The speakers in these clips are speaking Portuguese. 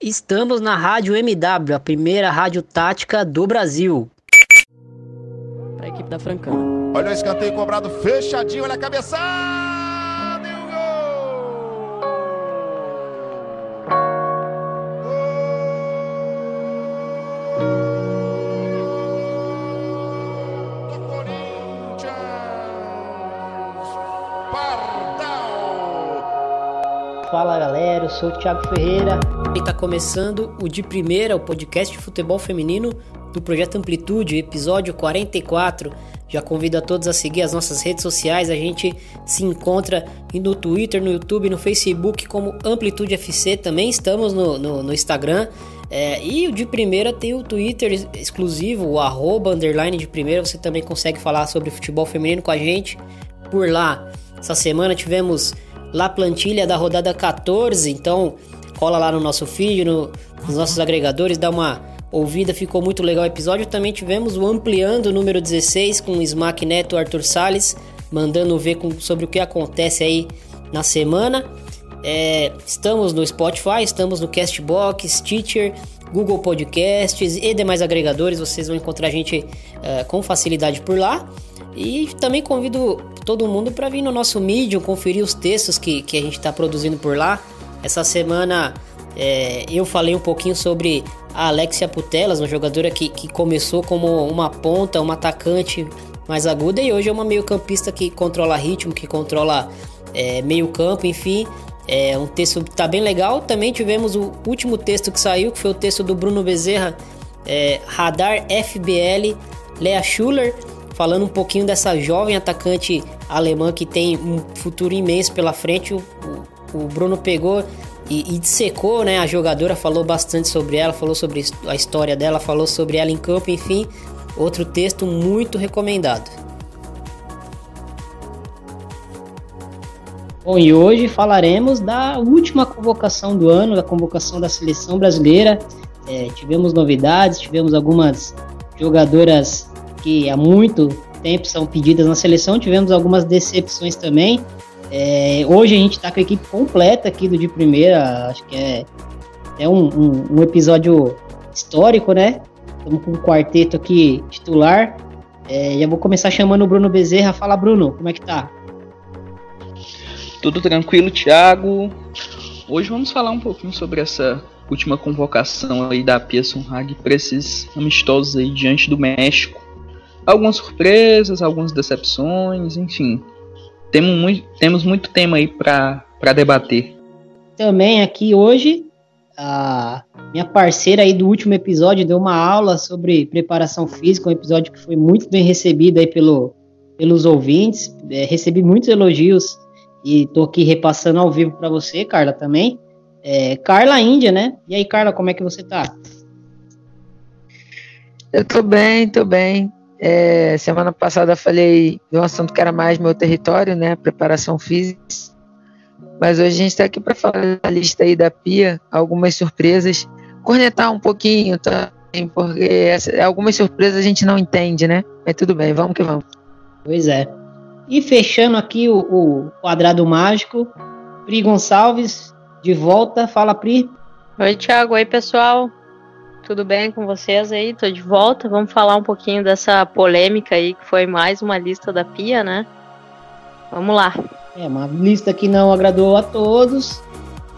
Estamos na Rádio MW, a primeira rádio tática do Brasil. Para a equipe da Francana. Olha o escanteio cobrado fechadinho, olha a cabeçada! Fala galera, eu sou o Thiago Ferreira está começando o De Primeira, o podcast de futebol feminino do Projeto Amplitude, episódio 44. Já convido a todos a seguir as nossas redes sociais. A gente se encontra no Twitter, no YouTube, no Facebook como Amplitude FC. Também estamos no, no, no Instagram. É, e o de primeira tem o Twitter exclusivo, o arroba underline de primeira. Você também consegue falar sobre futebol feminino com a gente por lá. Essa semana tivemos lá plantilha da rodada 14, então cola lá no nosso feed, no, nos nossos agregadores, dá uma ouvida, ficou muito legal o episódio. Também tivemos o Ampliando número 16 com o Smack Neto Arthur Salles, mandando ver com, sobre o que acontece aí na semana. É, estamos no Spotify, estamos no Castbox, Teacher, Google Podcasts e demais agregadores. Vocês vão encontrar a gente é, com facilidade por lá. E também convido todo mundo para vir no nosso Medium, conferir os textos que, que a gente está produzindo por lá. Essa semana é, eu falei um pouquinho sobre a Alexia Putelas, uma jogadora que, que começou como uma ponta, uma atacante mais aguda e hoje é uma meio-campista que controla ritmo, que controla é, meio-campo, enfim. É um texto que tá bem legal. Também tivemos o último texto que saiu, que foi o texto do Bruno Bezerra, é, Radar FBL, Lea Schuller falando um pouquinho dessa jovem atacante alemã que tem um futuro imenso pela frente. O, o Bruno pegou e, e dissecou né, a jogadora, falou bastante sobre ela, falou sobre a história dela, falou sobre ela em campo, enfim. Outro texto muito recomendado. Bom, e hoje falaremos da última convocação do ano, da convocação da seleção brasileira. É, tivemos novidades, tivemos algumas jogadoras que há muito tempo são pedidas na seleção. Tivemos algumas decepções também. É, hoje a gente está com a equipe completa aqui do de primeira. Acho que é, é um, um, um episódio histórico, né? Estamos com um quarteto aqui titular. É, já vou começar chamando o Bruno Bezerra. Fala, Bruno, como é que tá? Tudo tranquilo, Thiago. Hoje vamos falar um pouquinho sobre essa última convocação aí da Pia Sunhag para esses amistosos aí diante do México algumas surpresas, algumas decepções, enfim. Temos muito, temos muito tema aí para debater. Também aqui hoje, a minha parceira aí do último episódio deu uma aula sobre preparação física, um episódio que foi muito bem recebido aí pelo, pelos ouvintes. É, recebi muitos elogios e tô aqui repassando ao vivo para você, Carla, também. É, Carla Índia, né? E aí, Carla, como é que você tá? Eu tô bem, tô bem. É, semana passada falei de um assunto que era mais meu território, né? Preparação física. Mas hoje a gente está aqui para falar da lista aí da Pia, algumas surpresas, cornetar um pouquinho também, porque essa, algumas surpresas a gente não entende, né? Mas tudo bem, vamos que vamos. Pois é. E fechando aqui o, o quadrado mágico, Pri Gonçalves, de volta. Fala, Pri. Oi, Thiago. Oi, pessoal tudo bem com vocês aí? Tô de volta. Vamos falar um pouquinho dessa polêmica aí, que foi mais uma lista da Pia, né? Vamos lá. É, uma lista que não agradou a todos,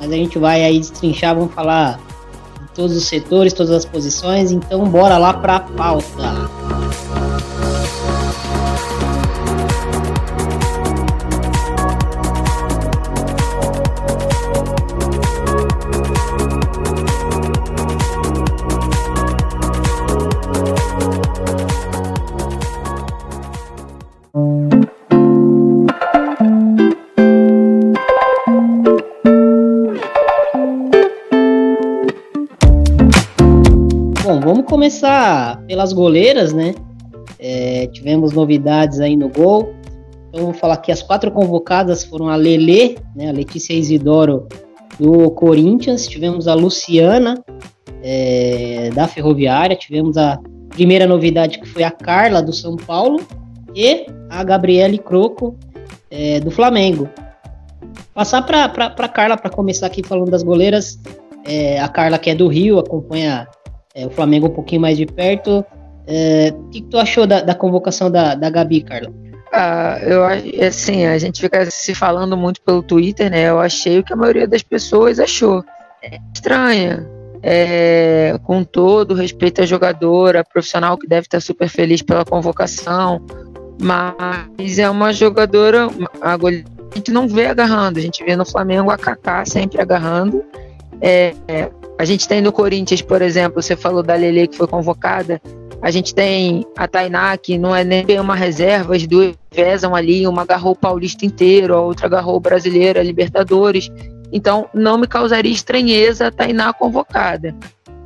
mas a gente vai aí destrinchar, vamos falar de todos os setores, todas as posições, então bora lá pra pauta. Começar pelas goleiras, né? É, tivemos novidades aí no gol. Então vamos falar que as quatro convocadas foram a Lele, né, a Letícia Isidoro do Corinthians, tivemos a Luciana é, da Ferroviária, tivemos a primeira novidade que foi a Carla do São Paulo e a Gabriele Croco é, do Flamengo. Passar para Carla para começar aqui falando das goleiras. É, a Carla, que é do Rio, acompanha é, o Flamengo um pouquinho mais de perto. É, o que, que, tu achou da, da convocação da, da Gabi, Carla? Ah, eu assim, a gente fica se falando muito pelo Twitter, né? Eu achei o que a maioria das pessoas achou. É estranha. É, com todo respeito à jogadora, profissional que deve estar super feliz pela convocação, mas é uma jogadora, a, a gente não vê agarrando, a gente vê no Flamengo a Kaká sempre agarrando. É, a gente tem no Corinthians, por exemplo, você falou da Lele que foi convocada, a gente tem a Tainá, que não é nem uma reserva, as duas vezam ali, uma agarrou o Paulista inteiro, a outra agarrou o Brasileiro, a Libertadores. Então, não me causaria estranheza a Tainá convocada.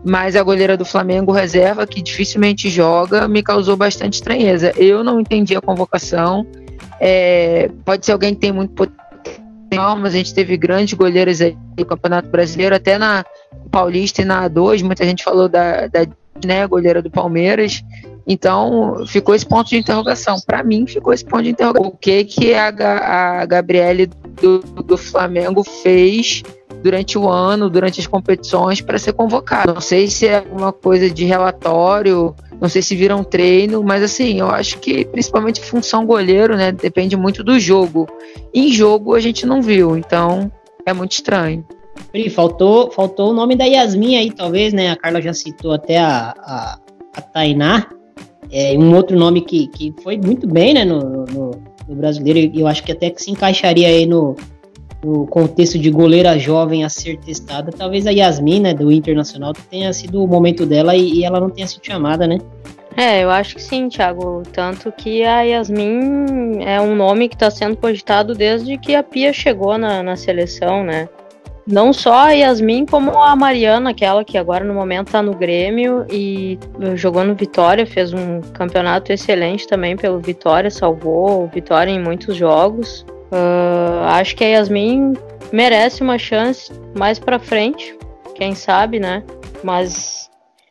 Mas a goleira do Flamengo reserva, que dificilmente joga, me causou bastante estranheza. Eu não entendi a convocação. É, pode ser alguém que tem muito potencial, mas a gente teve grandes goleiras aí no Campeonato Brasileiro, até na Paulista e na A2. Muita gente falou da, da né, goleira do Palmeiras. Então, ficou esse ponto de interrogação. Para mim, ficou esse ponto de interrogação. O que que a, a Gabriele do, do Flamengo fez durante o ano, durante as competições, para ser convocada? Não sei se é alguma coisa de relatório, não sei se viram um treino, mas assim, eu acho que principalmente função goleiro, né, depende muito do jogo. Em jogo a gente não viu, então é muito estranho. Pri, faltou, faltou o nome da Yasmin aí, talvez, né? A Carla já citou até a, a, a Tainá. É, um outro nome que, que foi muito bem, né, no, no, no brasileiro, e eu acho que até que se encaixaria aí no, no contexto de goleira jovem a ser testada, talvez a Yasmin, né, do Internacional, tenha sido o momento dela e, e ela não tenha sido chamada, né? É, eu acho que sim, Thiago. Tanto que a Yasmin é um nome que está sendo cogitado desde que a Pia chegou na, na seleção, né? Não só a Yasmin, como a Mariana, aquela que agora no momento está no Grêmio e jogou no Vitória, fez um campeonato excelente também pelo Vitória, salvou o Vitória em muitos jogos. Uh, acho que a Yasmin merece uma chance mais para frente, quem sabe, né? Mas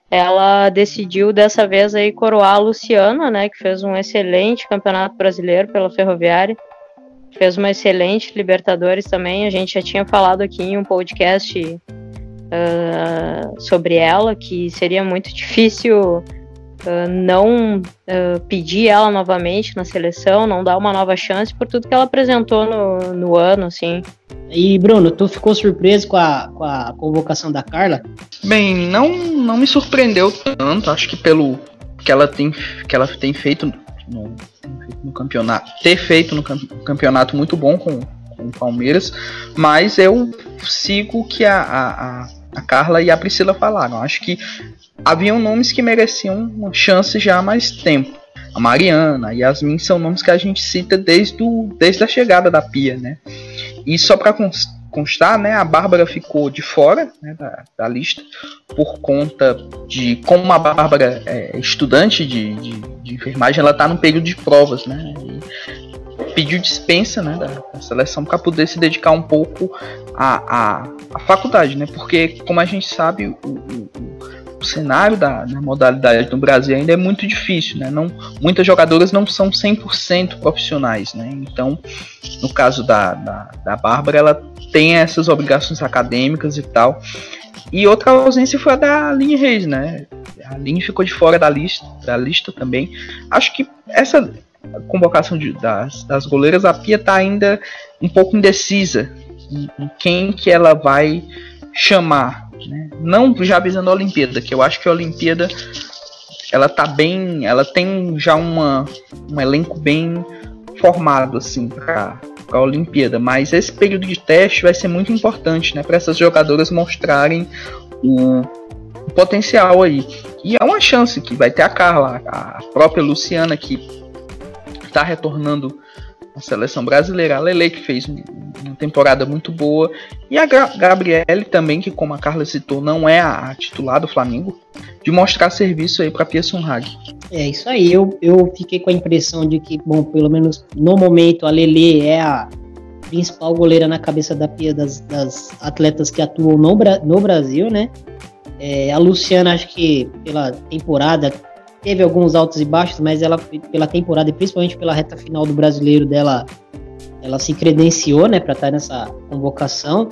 ela decidiu dessa vez aí coroar a Luciana, né, que fez um excelente campeonato brasileiro pela Ferroviária fez uma excelente Libertadores também. A gente já tinha falado aqui em um podcast uh, sobre ela, que seria muito difícil uh, não uh, pedir ela novamente na seleção, não dar uma nova chance por tudo que ela apresentou no, no ano, assim. E Bruno, tu ficou surpreso com a, com a convocação da Carla? Bem, não, não me surpreendeu tanto. Acho que pelo que ela tem, que ela tem feito no, no campeonato, ter feito no campeonato muito bom com, com o Palmeiras, mas eu sigo o que a, a, a Carla e a Priscila falaram. Acho que haviam nomes que mereciam uma chance já há mais tempo. A Mariana, a Yasmin são nomes que a gente cita desde, o, desde a chegada da Pia, né? E só para constar, né, a Bárbara ficou de fora né, da, da, lista por conta de como a Bárbara é estudante de, de, de enfermagem, ela está no período de provas, né? pediu dispensa né, da, da seleção para poder se dedicar um pouco à, à, à, faculdade, né? Porque, como a gente sabe, o, o, o cenário da, da, modalidade no Brasil ainda é muito difícil, né? Não, muitas jogadoras não são 100% profissionais, né? Então, no caso da, da, da Bárbara, ela tem essas obrigações acadêmicas e tal. E outra ausência foi a da Aline Reis, né? A Aline ficou de fora da lista, da lista também. Acho que essa convocação de, das, das goleiras, a Pia tá ainda um pouco indecisa em, em quem que ela vai chamar. Né? Não já visando a Olimpíada, que eu acho que a Olimpíada ela tá bem, ela tem já uma, um elenco bem formado assim para a Olimpíada, mas esse período de teste vai ser muito importante, né, para essas jogadoras mostrarem o, o, potencial aí. E é uma chance que vai ter a Carla, a própria Luciana que está retornando à seleção brasileira, a Lele que fez uma temporada muito boa e a Gabriele também que como a Carla citou não é a, titular do Flamengo de mostrar serviço aí para Pia Sunhag. É isso aí, eu, eu fiquei com a impressão de que, bom, pelo menos no momento a Lele é a principal goleira na cabeça da Pia das, das atletas que atuam no, no Brasil, né? É, a Luciana, acho que pela temporada, teve alguns altos e baixos, mas ela, pela temporada e principalmente pela reta final do brasileiro dela, ela se credenciou, né, para estar nessa convocação.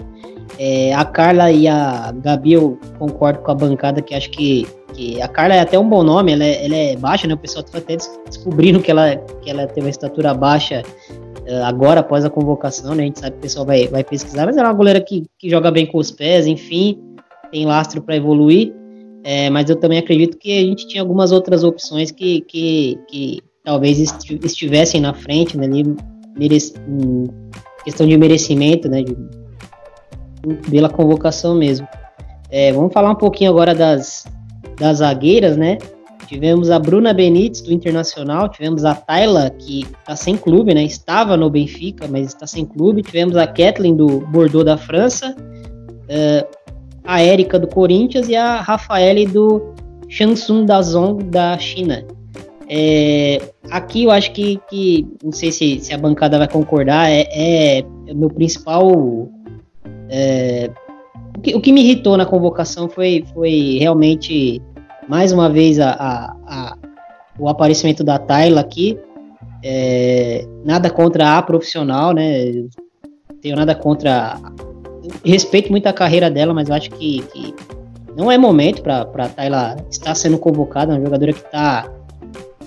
É, a Carla e a Gabi, eu concordo com a bancada que acho que, que a Carla é até um bom nome, ela é, ela é baixa, né? O pessoal tá até descobrindo que ela, que ela tem uma estatura baixa uh, agora, após a convocação, né? A gente sabe que o pessoal vai, vai pesquisar, mas ela é uma goleira que, que joga bem com os pés, enfim, tem lastro para evoluir. É, mas eu também acredito que a gente tinha algumas outras opções que, que, que talvez estivessem na frente, né? Ali, questão de merecimento, né? De, pela convocação mesmo. É, vamos falar um pouquinho agora das, das zagueiras, né? Tivemos a Bruna Benítez, do Internacional, tivemos a Tayla, que está sem clube, né? Estava no Benfica, mas está sem clube. Tivemos a Kathleen, do Bordeaux da França, uh, a Érica, do Corinthians, e a Rafaele, do Shansung Dazong, da China. É, aqui eu acho que, que não sei se, se, a bancada vai concordar, é, é, é meu principal é, o, que, o, que, me irritou na convocação foi, foi realmente, mais uma vez, a, a, a o aparecimento da Tayla aqui. É, nada contra a profissional, né? Tenho nada contra. Respeito muito a carreira dela, mas eu acho que, que não é momento para a Tayla estar sendo convocada. Uma jogadora que está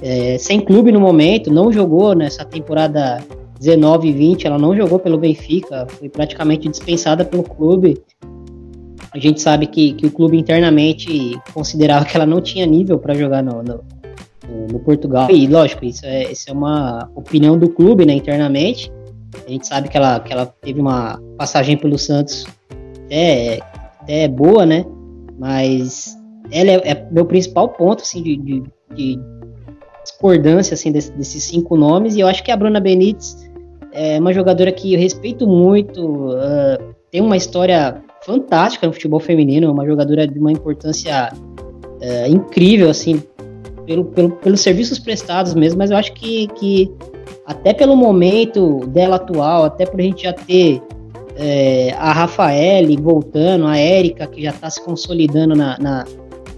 é, sem clube no momento, não jogou nessa temporada 19 e 20, ela não jogou pelo Benfica, foi praticamente dispensada pelo clube. A gente sabe que, que o clube internamente considerava que ela não tinha nível para jogar no, no, no, Portugal. E lógico, isso é, isso é uma opinião do clube né, internamente. A gente sabe que ela, que ela teve uma passagem pelo Santos até, até boa, né? Mas ela é, é meu principal ponto assim, de, de, de discordância assim, desse, desses cinco nomes. E eu acho que a Bruna Benítez é uma jogadora que eu respeito muito, uh, tem uma história fantástica no futebol feminino, uma jogadora de uma importância uh, incrível, assim, pelo, pelo, pelos serviços prestados mesmo, mas eu acho que, que até pelo momento dela atual, até por a gente já ter é, a Rafaele voltando, a Érica, que já está se consolidando na, na,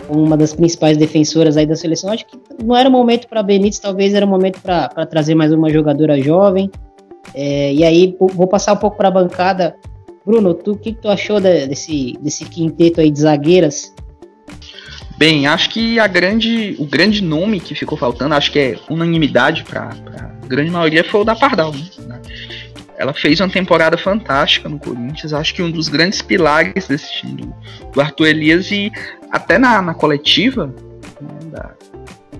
como uma das principais defensoras aí da seleção, acho que não era momento para Benítez, talvez era momento para trazer mais uma jogadora jovem. É, e aí vou passar um pouco para a bancada. Bruno, tu o que, que, tu achou desse, desse quinteto aí de zagueiras? Bem, acho que a grande, o grande nome que ficou faltando, acho que é unanimidade para a grande maioria, foi o da Pardal. Né? Ela fez uma temporada fantástica no Corinthians, acho que um dos grandes pilares desse time do, Arthur Elias e até na, na coletiva né, da,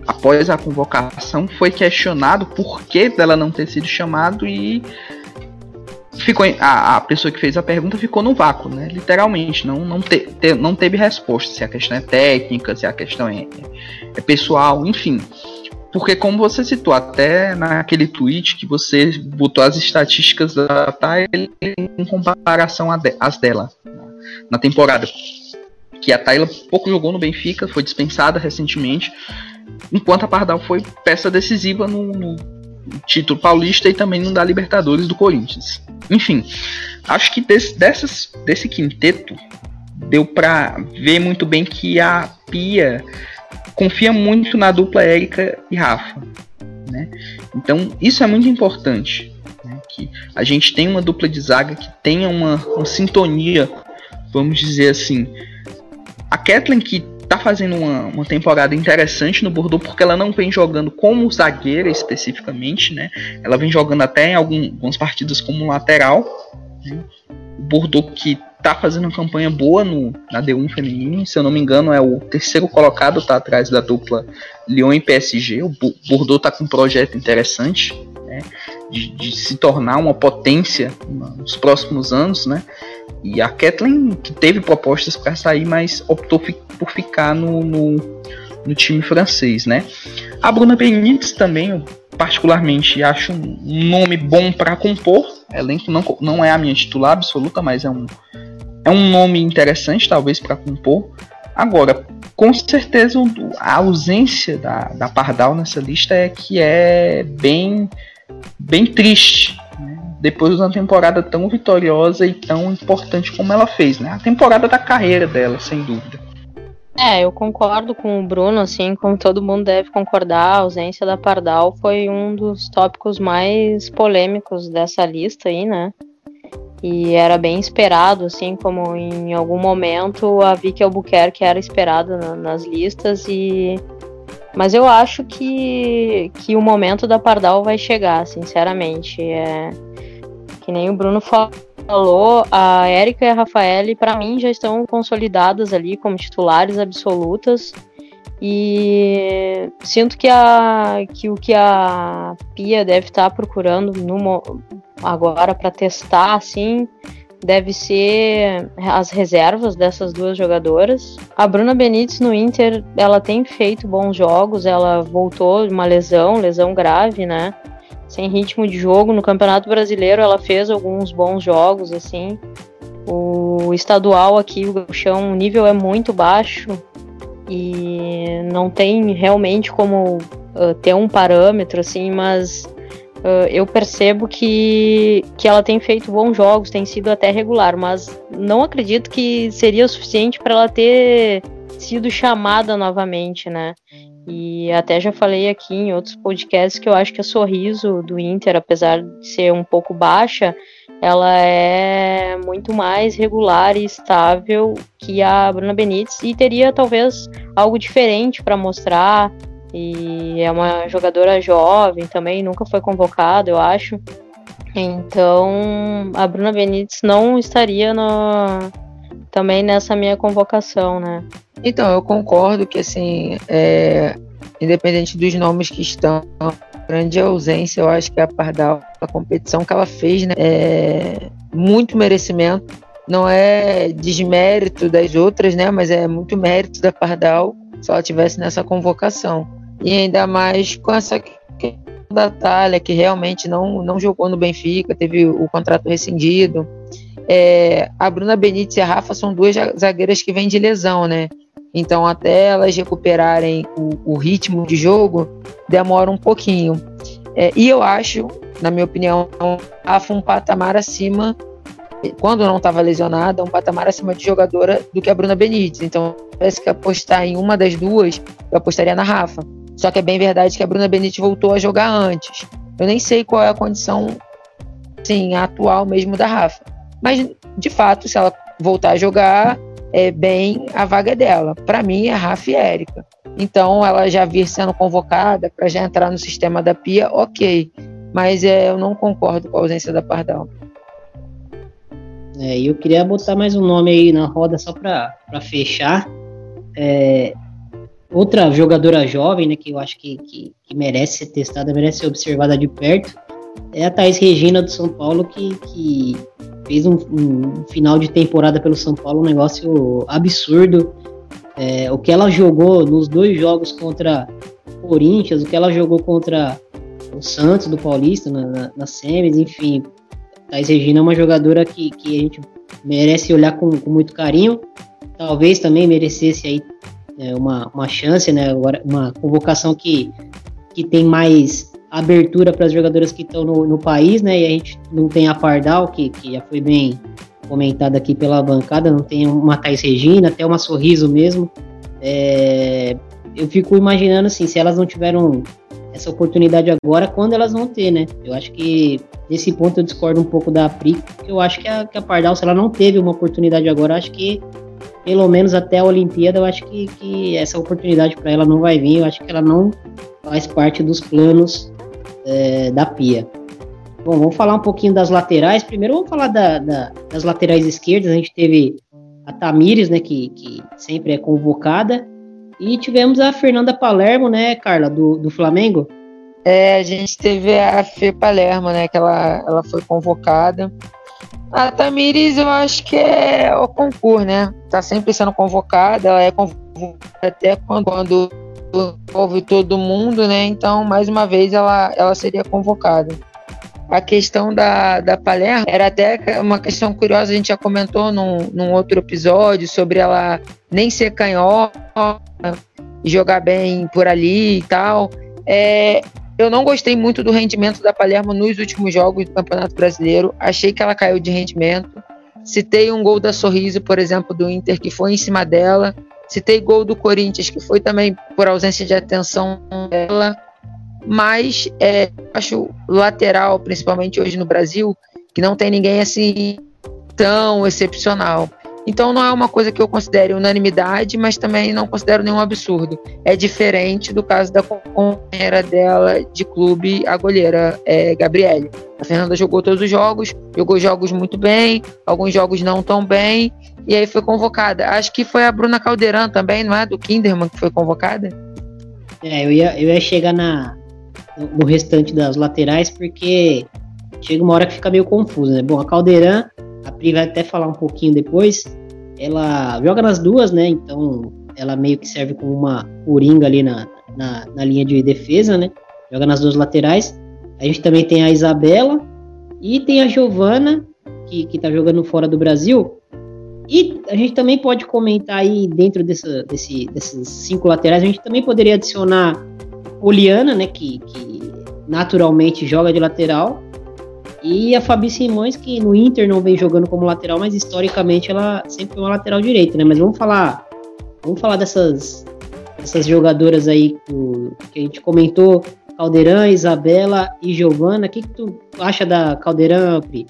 após a convocação, foi questionado por que dela não ter sido chamado e ficou a, a pessoa que fez a pergunta ficou no vácuo, né? Literalmente, não, não, te, te, não teve resposta se a questão é técnica, se a questão é, é pessoal, enfim. Porque como você citou até naquele tweet que você botou as estatísticas da Tyler em comparação às dela na temporada. Que a Tyler pouco jogou no Benfica, foi dispensada recentemente enquanto a Pardal foi peça decisiva no, no título paulista e também no da Libertadores do Corinthians. Enfim, acho que desse, dessas, desse quinteto deu para ver muito bem que a Pia confia muito na dupla Érica e Rafa. Né? Então isso é muito importante. Né? Que a gente tem uma dupla de zaga que tenha uma, uma sintonia, vamos dizer assim. A Kathleen que tá fazendo uma, uma temporada interessante no Bordeaux porque ela não vem jogando como zagueira especificamente, né? Ela vem jogando até em algum, algumas partidas como lateral. Né? O Bordeaux que tá fazendo uma campanha boa no, na D1 feminino, se eu não me engano é o terceiro colocado, tá atrás da dupla Lyon e PSG. O Bordeaux tá com um projeto interessante, né? De, de se tornar uma potência nos próximos anos, né? E a Kathleen, que teve propostas para sair, mas optou fi por ficar no, no, no, time francês, né? A Bruna Benítez também, eu particularmente acho um nome bom para compor. Elenco não, não é a minha titular absoluta, mas é um, é um nome interessante, talvez, para compor. Agora, com certeza, a ausência da, da Pardal nessa lista é que é bem, bem triste depois de uma temporada tão vitoriosa e tão importante como ela fez, né? A temporada da carreira dela, sem dúvida. É, eu concordo com o Bruno, assim, como todo mundo deve concordar, a ausência da Pardal foi um dos tópicos mais polêmicos dessa lista aí, né? E era bem esperado, assim, como em algum momento a Vicky Albuquerque era esperada na, nas listas e mas eu acho que, que o momento da Pardal vai chegar, sinceramente. É, que nem o Bruno falou, a Érica e a Rafaele, para mim, já estão consolidadas ali como titulares absolutas. E sinto que, a, que o que a Pia deve estar tá procurando no, agora para testar, assim, deve ser as reservas dessas duas jogadoras. A Bruna Benítez no Inter, ela tem feito bons jogos, ela voltou de uma lesão, lesão grave, né? Sem ritmo de jogo no Campeonato Brasileiro, ela fez alguns bons jogos assim. O estadual aqui, o chão, o nível é muito baixo e não tem realmente como uh, ter um parâmetro assim, mas Uh, eu percebo que, que ela tem feito bons jogos, tem sido até regular, mas não acredito que seria o suficiente para ela ter sido chamada novamente, né? E até já falei aqui em outros podcasts que eu acho que a sorriso do Inter, apesar de ser um pouco baixa, ela é muito mais regular e estável que a Bruna Benítez e teria talvez algo diferente para mostrar e é uma jogadora jovem também, nunca foi convocada, eu acho. Então a Bruna Benítez não estaria no, também nessa minha convocação, né? Então, eu concordo que assim, é, independente dos nomes que estão, grande ausência, eu acho que a Pardal, a competição que ela fez, né, é muito merecimento. Não é desmérito das outras, né? Mas é muito mérito da Pardal se ela tivesse nessa convocação. E ainda mais com essa da Thalia, que realmente não, não jogou no Benfica, teve o contrato rescindido. É, a Bruna Benítez e a Rafa são duas zagueiras que vêm de lesão, né? Então, até elas recuperarem o, o ritmo de jogo, demora um pouquinho. É, e eu acho, na minha opinião, a Rafa um patamar acima, quando não estava lesionada, um patamar acima de jogadora do que a Bruna Benítez. Então, parece que apostar em uma das duas, eu apostaria na Rafa. Só que é bem verdade que a Bruna Benítez voltou a jogar antes. Eu nem sei qual é a condição sim, atual mesmo da Rafa. Mas, de fato, se ela voltar a jogar é, bem, a vaga dela. Para mim, é Rafa e Érica. Então, ela já vir sendo convocada para já entrar no sistema da Pia, ok. Mas é, eu não concordo com a ausência da Pardal. É, eu queria botar mais um nome aí na roda só para fechar. É, outra jogadora jovem, né, que eu acho que, que, que, merece ser testada, merece ser observada de perto, é a Thais Regina do São Paulo, que, que fez um, um final de temporada pelo São Paulo, um negócio absurdo. É, o que ela jogou nos dois jogos contra o Corinthians, o que ela jogou contra o Santos do Paulista na, na, na Semis, enfim. Thais Regina é uma jogadora que, que a gente merece olhar com, com muito carinho. Talvez também merecesse aí é, uma, uma chance, né? Uma convocação que, que tem mais abertura para as jogadoras que estão no, no, país, né? E a gente não tem a Pardal, que, que já foi bem comentada aqui pela bancada, não tem uma Thais Regina, até uma Sorriso mesmo. É, eu fico imaginando assim, se elas não tiveram essa oportunidade agora, quando elas vão ter, né? Eu acho que nesse ponto eu discordo um pouco da Pri, eu acho que a, que a Pardal, se ela não teve uma oportunidade agora, acho que pelo menos até a Olimpíada, eu acho que, que essa oportunidade para ela não vai vir. Eu acho que ela não faz parte dos planos é, da Pia. Bom, vamos falar um pouquinho das laterais. Primeiro, vamos falar da, da, das laterais esquerdas. A gente teve a Tamires, né, que, que sempre é convocada. E tivemos a Fernanda Palermo, né, Carla, do, do Flamengo. É, a gente teve a Fê Palermo, né, que ela, ela foi convocada. A Tamires, eu acho que é o concurso, né? Tá sempre sendo convocada, ela é convocada até quando, quando envolve todo mundo, né? Então, mais uma vez, ela, ela seria convocada. A questão da, da Palermo era até uma questão curiosa, a gente já comentou num, num outro episódio sobre ela nem ser canhota jogar bem por ali e tal. É, eu não gostei muito do rendimento da Palermo nos últimos jogos do Campeonato Brasileiro. Achei que ela caiu de rendimento. Citei um gol da Sorriso, por exemplo, do Inter, que foi em cima dela. Citei gol do Corinthians, que foi também por ausência de atenção dela. Mas é, acho lateral, principalmente hoje no Brasil, que não tem ninguém assim tão excepcional. Então não é uma coisa que eu considere unanimidade, mas também não considero nenhum absurdo. É diferente do caso da companheira dela de clube, a goleira é, Gabriele. A Fernanda jogou todos os jogos, jogou jogos muito bem, alguns jogos não tão bem, e aí foi convocada. Acho que foi a Bruna Caldeirão também, não é? Do Kinderman que foi convocada? É, eu ia, eu ia chegar na, no restante das laterais, porque chega uma hora que fica meio confuso, né? Bom, a Caldeirão a Pri vai até falar um pouquinho depois. Ela joga nas duas, né? Então ela meio que serve como uma coringa ali na, na, na linha de defesa, né? Joga nas duas laterais. A gente também tem a Isabela e tem a Giovana, que, que tá jogando fora do Brasil. E a gente também pode comentar aí, dentro dessa, desse, desses cinco laterais, a gente também poderia adicionar Poliana, né? Que, que naturalmente joga de lateral. E a Fabi Simões, que no Inter não vem jogando como lateral, mas historicamente ela sempre foi uma lateral direita, né? Mas vamos falar, vamos falar dessas, dessas jogadoras aí que, que a gente comentou, Caldeirão, Isabela e Giovana. O que, que tu acha da Caldeirão, Pri?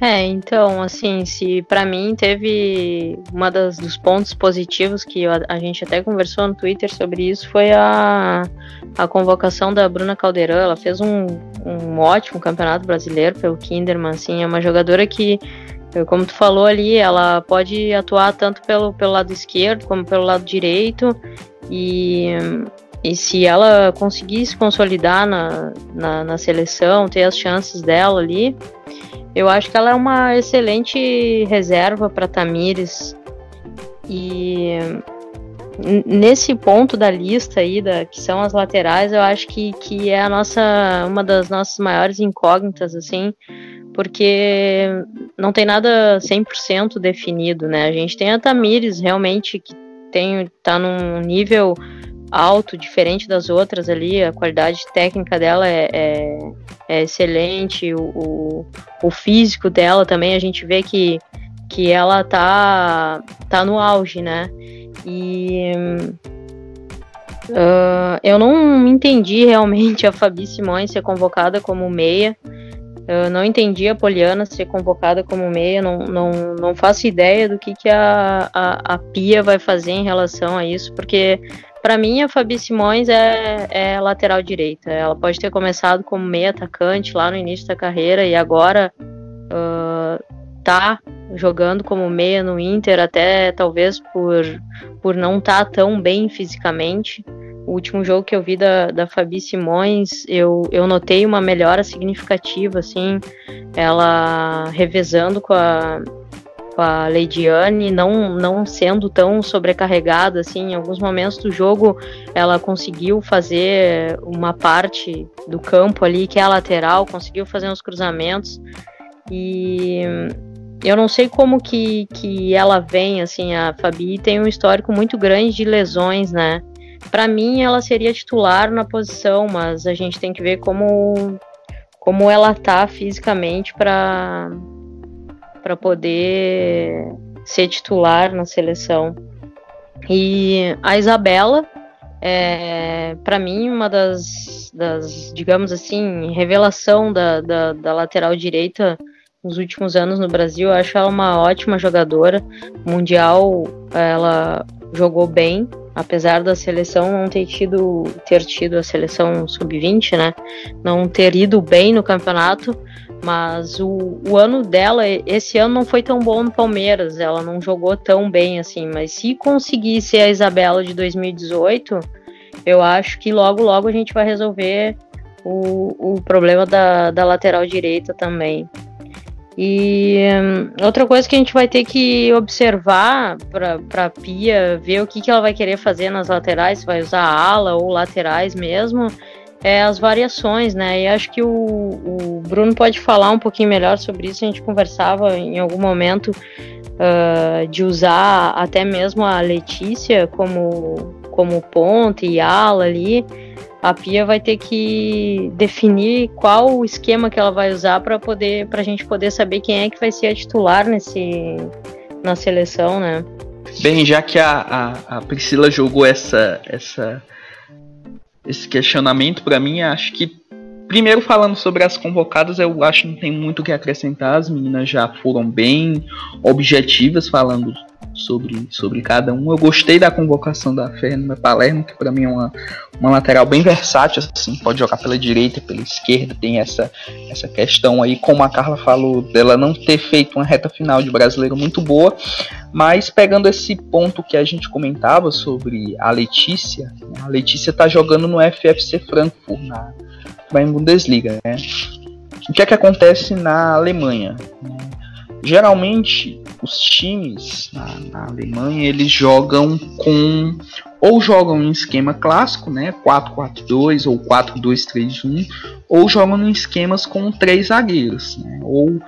É, então, assim, se para mim teve uma das, dos pontos positivos que a, a, gente até conversou no Twitter sobre isso foi a, a convocação da Bruna Caldeirão. Ela fez um, um ótimo campeonato brasileiro pelo Kinderman, assim, é uma jogadora que, como tu falou ali, ela pode atuar tanto pelo, pelo lado esquerdo como pelo lado direito e e se ela conseguir se consolidar na, na, na, seleção, ter as chances dela ali, eu acho que ela é uma excelente reserva para Tamires. E nesse ponto da lista aí, da, que são as laterais, eu acho que, que é a nossa, uma das nossas maiores incógnitas, assim, porque não tem nada 100% definido, né? A gente tem a Tamires, realmente, que tem, tá num nível alto, diferente das outras ali, a qualidade técnica dela é, é, é excelente, o, o, físico dela também, a gente vê que, que ela tá, tá no auge, né? E uh, eu não entendi realmente a Fabi Simões ser convocada como meia. Eu não entendi a Poliana ser convocada como meia, não, não, não faço ideia do que, que a, a, a Pia vai fazer em relação a isso, porque para mim, a Fabi Simões é, é, lateral direita. Ela pode ter começado como meia atacante lá no início da carreira e agora uh, tá jogando como meia no Inter, até talvez por, por não estar tá tão bem fisicamente. O último jogo que eu vi da, da Fabi Simões, eu, eu notei uma melhora significativa, assim, ela revezando com a, com a Leidiane não, não sendo tão sobrecarregada assim, em alguns momentos do jogo ela conseguiu fazer uma parte do campo ali que é a lateral, conseguiu fazer uns cruzamentos e eu não sei como que, que ela vem, assim, a Fabi tem um histórico muito grande de lesões, né? Para mim ela seria titular na posição, mas a gente tem que ver como como ela tá fisicamente para para poder ser titular na seleção. E a Isabela, é, para mim, uma das, das, digamos assim, revelação da, da, da, lateral direita nos últimos anos no Brasil. Eu acho ela uma ótima jogadora. Mundial, ela jogou bem, apesar da seleção não ter tido, ter tido a seleção sub-20, né? Não ter ido bem no campeonato, mas o, o ano dela, esse ano não foi tão bom no Palmeiras, ela não jogou tão bem assim. Mas se conseguir ser a Isabela de 2018, eu acho que logo, logo a gente vai resolver o, o problema da, da lateral direita também. E hum, outra coisa que a gente vai ter que observar para a Pia, ver o que, que ela vai querer fazer nas laterais, se vai usar ala ou laterais mesmo, é, as variações, né? E acho que o, o, Bruno pode falar um pouquinho melhor sobre isso. A gente conversava em algum momento uh, de usar até mesmo a Letícia como, como ponte e ala ali. A Pia vai ter que definir qual o esquema que ela vai usar para poder, para a gente poder saber quem é que vai ser a titular nesse na seleção, né? Bem, já que a, a, a Priscila jogou essa essa esse questionamento para mim, acho que Primeiro, falando sobre as convocadas, eu acho que não tem muito o que acrescentar. As meninas já foram bem objetivas falando sobre, sobre cada um. Eu gostei da convocação da Fernanda Palermo, que para mim é uma, uma lateral bem versátil, assim, pode jogar pela direita, pela esquerda, tem essa, essa questão aí, como a Carla falou, dela não ter feito uma reta final de brasileiro muito boa, mas pegando esse ponto que a gente comentava sobre a Letícia, né, a Letícia tá jogando no FFC Frankfurt, na, em Bundesliga, né? O que é que acontece na Alemanha? Geralmente os times na, na, Alemanha eles jogam com ou jogam em esquema clássico, né, 4-4-2 ou 4-2-3-1, ou jogam em esquemas com três zagueiros, né, ou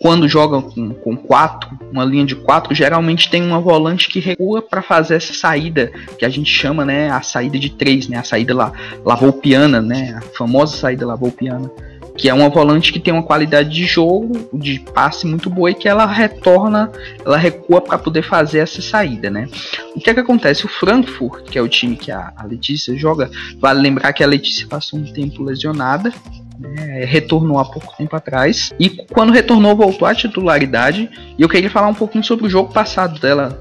quando jogam com, com quatro, uma linha de quatro, geralmente tem uma volante que recua para fazer essa saída que a gente chama, né, a saída de três, né, a saída lá, lavoupiana, né, a famosa saída lavoupiana, que é uma volante que tem uma qualidade de jogo, de passe muito boa e que ela retorna, ela recua para poder fazer essa saída, né? O que é que acontece? O Frankfurt, que é o time que a, a Letícia joga, vale lembrar que a Letícia passou um tempo lesionada, né, retornou há pouco tempo atrás. E quando retornou, voltou à titularidade. E eu queria falar um pouquinho sobre o jogo passado dela,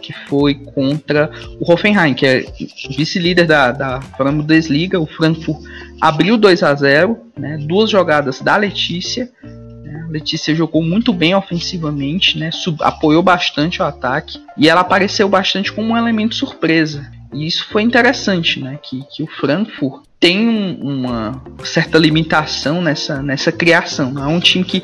que foi contra o Hoffenheim, que é vice-líder da, da Bundesliga. O Frankfurt abriu 2 a 0 né, duas jogadas da Letícia. Né, Letícia jogou muito bem ofensivamente, né, sub, apoiou bastante o ataque e ela apareceu bastante como um elemento surpresa. E isso foi interessante, né? Que, que o Frankfurt tem uma certa limitação nessa, nessa criação. É um time que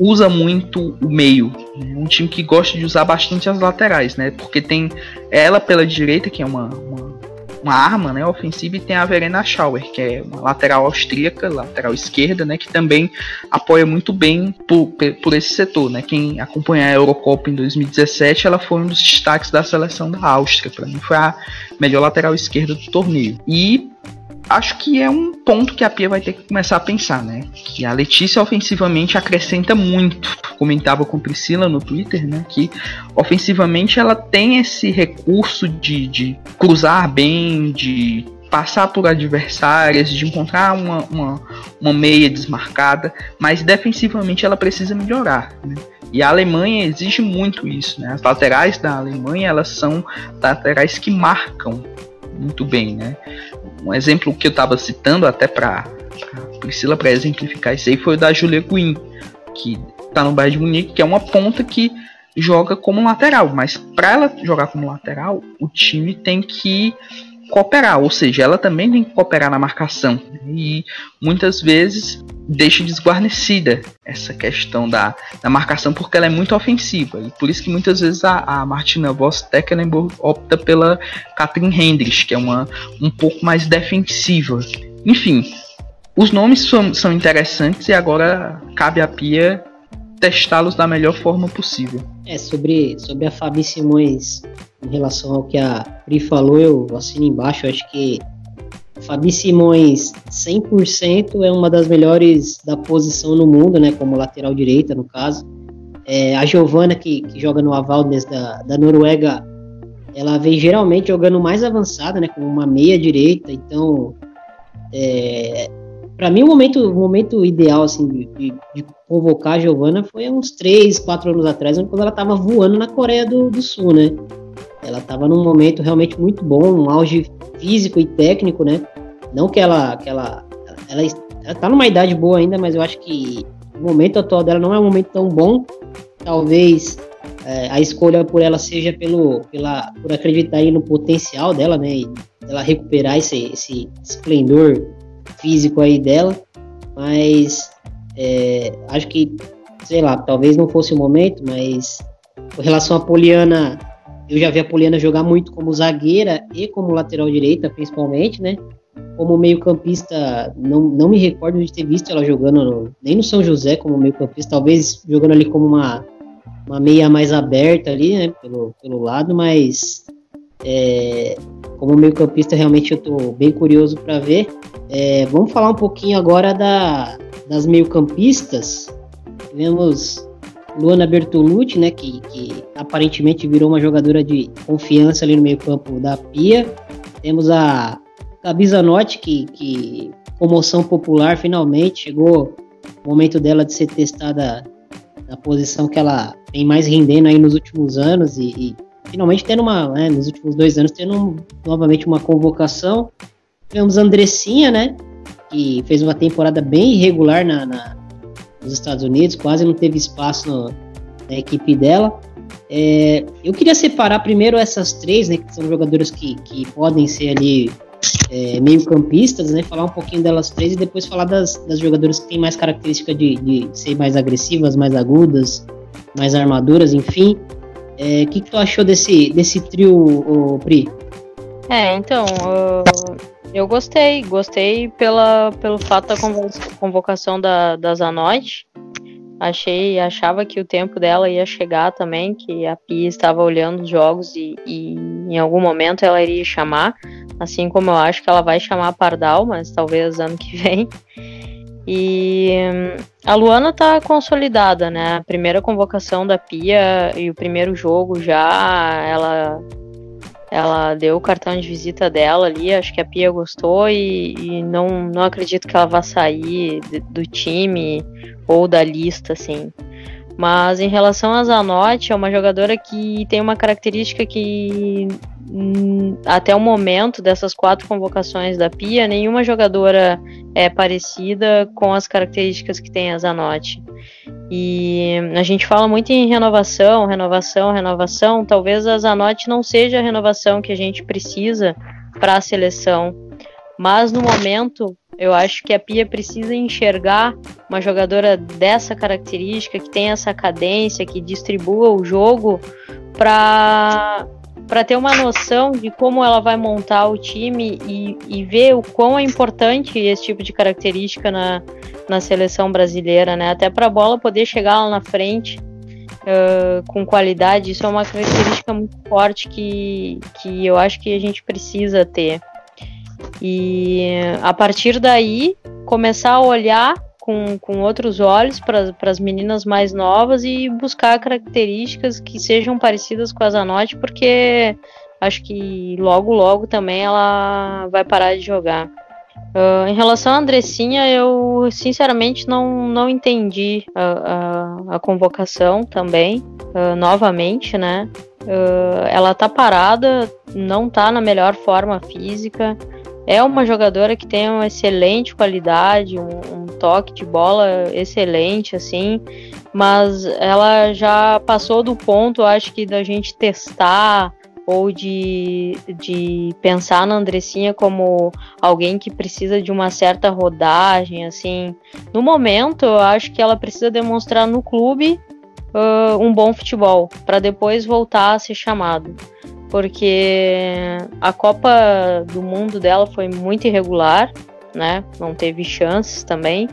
usa muito o meio, né? um time que gosta de usar bastante as laterais, né? Porque tem ela pela direita, que é uma, uma, uma arma né, ofensiva, e tem a Verena Schauer, que é uma lateral austríaca, lateral esquerda, né? Que também apoia muito bem por, por esse setor, né? Quem acompanha a Eurocopa em 2017, ela foi um dos destaques da seleção da Áustria. Para mim, foi a melhor lateral esquerda do torneio. E acho que é um ponto que a Pia vai ter que começar a pensar, né? Que a Letícia ofensivamente acrescenta muito. Comentava com Priscila no Twitter, né? Que ofensivamente ela tem esse recurso de, de cruzar bem, de passar por adversárias, de encontrar uma, uma, uma meia desmarcada, mas defensivamente ela precisa melhorar. Né? E a Alemanha exige muito isso, né? As laterais da Alemanha elas são laterais que marcam muito bem, né? Um exemplo que eu estava citando até para Priscila para exemplificar isso aí foi o da Julia Guin, que está no Bayern de Munique, que é uma ponta que joga como lateral, mas para ela jogar como lateral, o time tem que cooperar, ou seja, ela também tem que cooperar na marcação. E muitas vezes deixa desguarnecida essa questão da, da marcação porque ela é muito ofensiva. E por isso que muitas vezes a, a Martina Voss Tecklenburg opta pela Katrin Hendricks, que é uma um pouco mais defensiva. Enfim, os nomes são, são interessantes e agora cabe a Pia testá-los da melhor forma possível. É, sobre, sobre a Fabi Simões, em relação ao que a Pri falou, eu assino embaixo, acho que Fabi Simões 100% é uma das melhores da posição no mundo, né, como lateral direita, no caso. É, a Giovana, que, que joga no Avaldes da, da Noruega, ela vem geralmente jogando mais avançada, né, como uma meia direita, então é, para mim o momento, o momento ideal assim de, de, de convocar a Giovana foi uns 3, 4 anos atrás, quando ela estava voando na Coreia do, do Sul, né? Ela estava num momento realmente muito bom, um auge físico e técnico, né? Não que ela, que ela, ela, ela tá numa idade boa ainda, mas eu acho que o momento atual dela não é um momento tão bom. Talvez é, a escolha por ela seja pelo, pela, por acreditar no potencial dela, né? E ela recuperar esse, esse esplendor físico aí dela. Mas é, acho que, sei lá, talvez não fosse o momento, mas com relação a Poliana, eu já vi a Poliana jogar muito como zagueira e como lateral direita, principalmente, né? Como meio-campista, não, não me recordo de ter visto ela jogando no, nem no São José como meio-campista, talvez jogando ali como uma, uma meia mais aberta ali, né? Pelo, pelo lado, mas é, como meio-campista, realmente eu estou bem curioso para ver. É, vamos falar um pouquinho agora da, das meio-campistas, tivemos Luana Bertolucci, né, que, que, aparentemente virou uma jogadora de confiança ali no meio-campo da Pia. Temos a Gabi Zanotti, que, que comoção popular, finalmente chegou o momento dela de ser testada na posição que ela vem mais rendendo aí nos últimos anos e, e finalmente tendo uma, né, nos últimos dois anos, tendo um, novamente uma convocação. Tivemos Andressinha, né, que fez uma temporada bem irregular na, na nos Estados Unidos, quase não teve espaço no, na equipe dela. É, eu queria separar primeiro essas três, né, que são jogadoras que, que podem ser ali é, meio campistas, né, falar um pouquinho delas três e depois falar das, das jogadoras que têm mais característica de, de ser mais agressivas, mais agudas, mais armaduras, enfim. O é, que, que tu achou desse, desse trio, Pri? É, então, gostei, gostei pela, pelo fato da convocação da, da Zanotti. Achei, achava que o tempo dela ia chegar também, que a Pia estava olhando os jogos e, e em algum momento ela iria chamar, assim como eu acho que ela vai chamar a Pardal, mas talvez ano que vem. E a Luana tá consolidada, né? A primeira convocação da Pia e o primeiro jogo já ela ela deu o cartão de visita dela ali, acho que a Pia gostou e, e não, não acredito que ela vá sair do time ou da lista, assim. Mas em relação a Zanotti, é uma jogadora que tem uma característica que hum, até o momento dessas quatro convocações da Pia, nenhuma jogadora é parecida com as características que tem a Zanotti. E a gente fala muito em renovação, renovação, renovação. Talvez a Zanotti não seja a renovação que a gente precisa para a seleção, mas no momento eu acho que a Pia precisa enxergar uma jogadora dessa característica, que tem essa cadência, que distribua o jogo para para ter uma noção de como ela vai montar o time e, e ver o quão é importante esse tipo de característica na, na seleção brasileira, né? Até para a bola poder chegar lá na frente uh, com qualidade, isso é uma característica muito forte que, que eu acho que a gente precisa ter. E a partir daí começar a olhar com, com outros olhos para as meninas mais novas e buscar características que sejam parecidas com a Zanotti, porque acho que logo, logo também ela vai parar de jogar. Uh, em relação à Andressinha, eu sinceramente não, não entendi a, a, a convocação também, uh, novamente, né? Uh, ela tá parada, não tá na melhor forma física. É uma jogadora que tem uma excelente qualidade, um, um toque de bola excelente, assim, mas ela já passou do ponto, acho que, da gente testar ou de, de pensar na Andressinha como alguém que precisa de uma certa rodagem, assim. No momento, eu acho que ela precisa demonstrar no clube uh, um bom futebol, para depois voltar a ser chamado porque a Copa do Mundo dela foi muito irregular, né? Não teve chances também,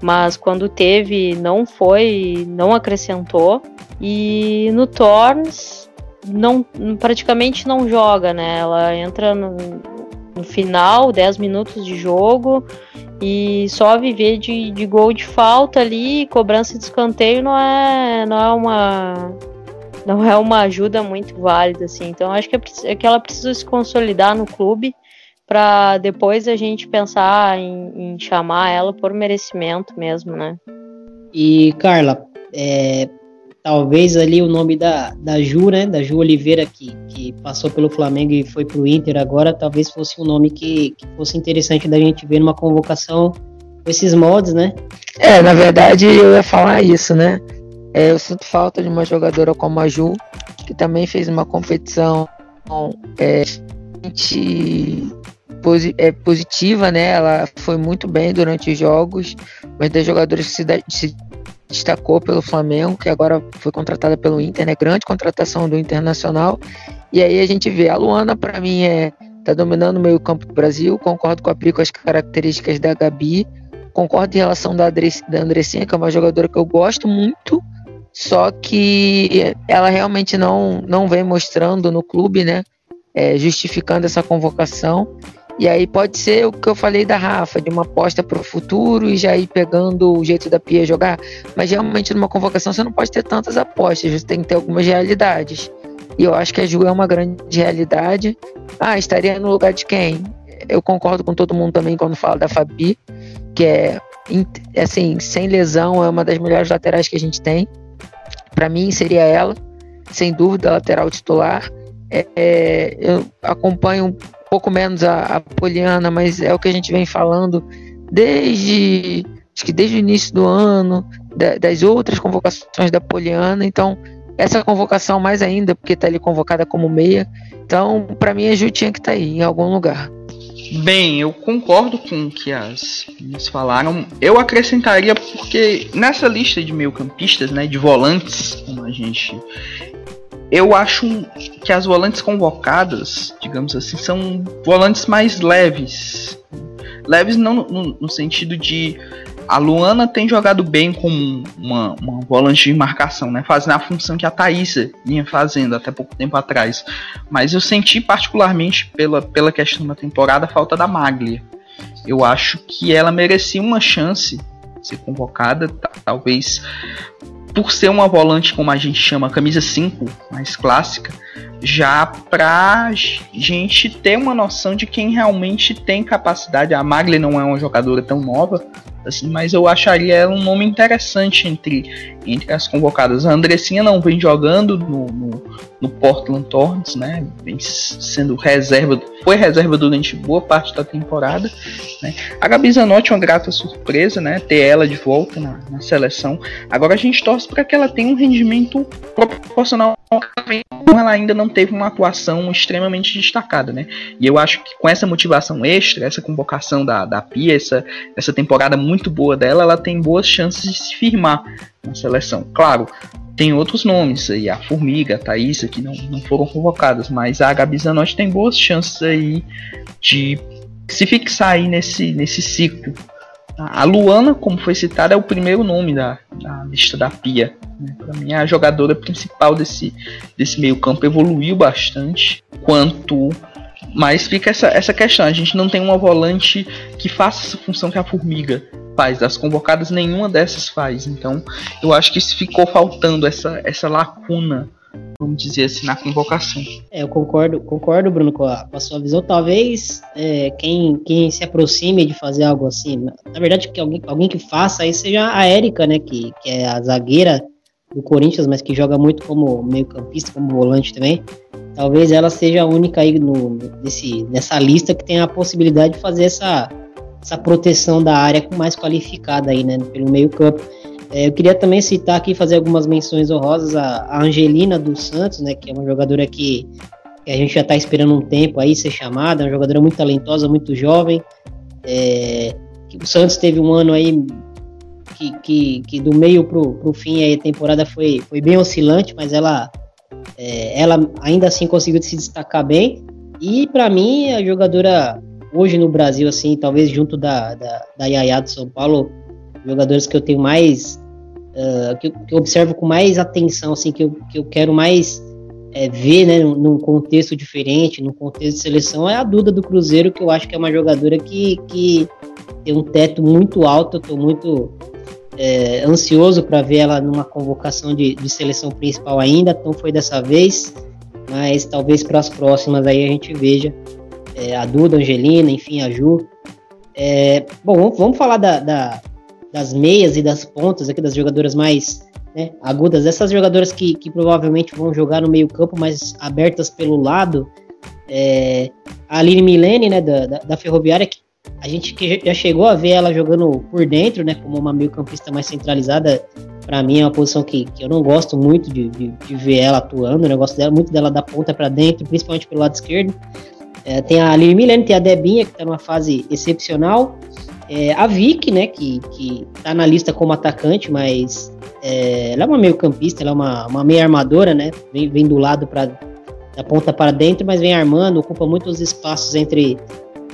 mas quando teve, não foi, não acrescentou. E no Torns não praticamente não joga, né? Ela entra no, no final, 10 minutos de jogo e só viver de, de gol de falta ali, cobrança de escanteio não é, não é uma não é uma ajuda muito válida, assim. Então acho que, é, é que ela precisa se consolidar no clube para depois a gente pensar em, em, chamar ela por merecimento mesmo, né? E Carla, é, talvez ali o nome da, da Ju, né? Da Ju Oliveira que, que passou pelo Flamengo e foi pro Inter agora, talvez fosse um nome que, que fosse interessante da gente ver numa convocação com esses mods, né? É, na verdade eu ia falar isso, né? É, eu sinto falta de uma jogadora como a Ju, que também fez uma competição é, é, positiva, né? Ela foi muito bem durante os jogos, mas das jogadoras que se, se destacou pelo Flamengo, que agora foi contratada pelo Inter, né? Grande contratação do Internacional. E aí a gente vê a Luana, para mim, é tá dominando o meio campo do Brasil. Concordo com a Pri com as características da Gabi. Concordo em relação da, Andress, da Andressinha, que é uma jogadora que eu gosto muito só que ela realmente não, não vem mostrando no clube, né? É, justificando essa convocação. E aí pode ser o que eu falei da Rafa, de uma aposta para o futuro e já ir pegando o jeito da Pia jogar. Mas realmente numa convocação você não pode ter tantas apostas, você tem que ter algumas realidades. E eu acho que a Ju é uma grande realidade. Ah, estaria no lugar de quem? Eu concordo com todo mundo também quando fala da Fabi. que é assim, sem lesão, é uma das melhores laterais que a gente tem. Para mim seria ela, sem dúvida, lateral titular. É, é, eu acompanho um pouco menos a, a Poliana, mas é o que a gente vem falando desde acho que desde o início do ano, da, das outras convocações da Poliana. Então, essa convocação mais ainda, porque está ali convocada como meia. Então, para mim, a Ju tinha que estar tá aí, em algum lugar. Bem, eu concordo com o que as meninas falaram. Eu acrescentaria porque nessa lista de meio-campistas, né, de volantes, como a gente eu acho que as volantes convocadas, digamos assim, são volantes mais leves. Leves não no, no sentido de a Luana tem jogado bem como uma, uma volante de marcação, né? Fazendo a função que a Thaisa vinha fazendo até pouco tempo atrás. Mas eu senti particularmente pela, pela questão da temporada a falta da Maglia. Eu acho que ela merecia uma chance de ser convocada, talvez por ser uma volante como a gente chama, camisa 5, mais clássica, já pra gente ter uma noção de quem realmente tem capacidade. A Maglia não é uma jogadora tão nova, assim, mas eu acharia ela um nome interessante entre, entre as convocadas. A Andressinha não vem jogando no, no, no Portland Thorns, né? Vem sendo reserva, foi reserva durante boa parte da temporada. Né? A Gabi Zanotti é uma grata surpresa, né? Ter ela de volta na, na seleção. Agora a gente torce para que ela tenha um rendimento proporcional ela ainda não teve uma atuação extremamente destacada, né? E eu acho que com essa motivação extra, essa convocação da, da Pia, essa, essa temporada muito boa dela, ela tem boas chances de se firmar na seleção. Claro, tem outros nomes aí, a Formiga, a Thaísa, que não, não foram convocadas, mas a Gabi Zanotti tem boas chances aí de se fixar aí nesse, nesse ciclo a Luana, como foi citada, é o primeiro nome da, da lista da Pia. Né? Para mim, a jogadora principal desse, desse meio-campo evoluiu bastante. Quanto. Mas fica essa, essa questão: a gente não tem uma volante que faça essa função que a Formiga faz. Das convocadas, nenhuma dessas faz. Então, eu acho que ficou faltando essa, essa lacuna vamos dizer assim, na convocação. É, eu concordo, concordo, Bruno, com a, com a sua visão. Talvez é, quem, quem se aproxime de fazer algo assim, na verdade, que alguém, alguém que faça aí seja a Érica, né, que, que é a zagueira do Corinthians, mas que joga muito como meio-campista, como volante também. Talvez ela seja a única aí no, nesse, nessa lista que tem a possibilidade de fazer essa, essa proteção da área com mais qualificada aí, né, pelo meio-campo. É, eu queria também citar aqui, fazer algumas menções honrosas a, Angelina dos Santos, né, que é uma jogadora que, que a gente já está esperando um tempo aí ser chamada, é uma jogadora muito talentosa, muito jovem. É, o Santos teve um ano aí que, que, que do meio pro, pro fim aí, a temporada foi, foi bem oscilante, mas ela, é, ela ainda assim conseguiu se destacar bem. E para mim, a jogadora hoje no Brasil, assim, talvez junto da, da, da Yaya de São Paulo, jogadores que eu tenho mais uh, que, que, eu, observo com mais atenção, assim, que eu, que eu quero mais é, ver, né, num contexto diferente, num contexto de seleção, é a Duda do Cruzeiro, que eu acho que é uma jogadora que, que tem um teto muito alto, eu estou muito é, ansioso para ver ela numa convocação de, de seleção principal ainda, então foi dessa vez, mas talvez para as próximas aí a gente veja é, a Duda, a Angelina, enfim, a Ju. É, bom, vamos falar da, da, das meias e das pontas, aqui das jogadoras mais né, agudas, essas jogadoras que, que provavelmente vão jogar no meio campo, mas abertas pelo lado, é, a Aline Milene, né, da, da, da, Ferroviária, que a gente que já chegou a ver ela jogando por dentro, né, como uma meio campista mais centralizada, para mim é uma posição que, que eu não gosto muito de, de, de ver ela atuando, né, eu gosto dela, muito dela da ponta para dentro, principalmente pelo lado esquerdo. É, tem a Aline Milene, tem a Debinha, que está numa fase excepcional, é, a Vicky, né, que, que tá na lista como atacante, mas é, ela é uma meio campista, ela é uma, uma meia armadora, né, vem, vem do lado para da ponta para dentro, mas vem armando, ocupa muitos espaços entre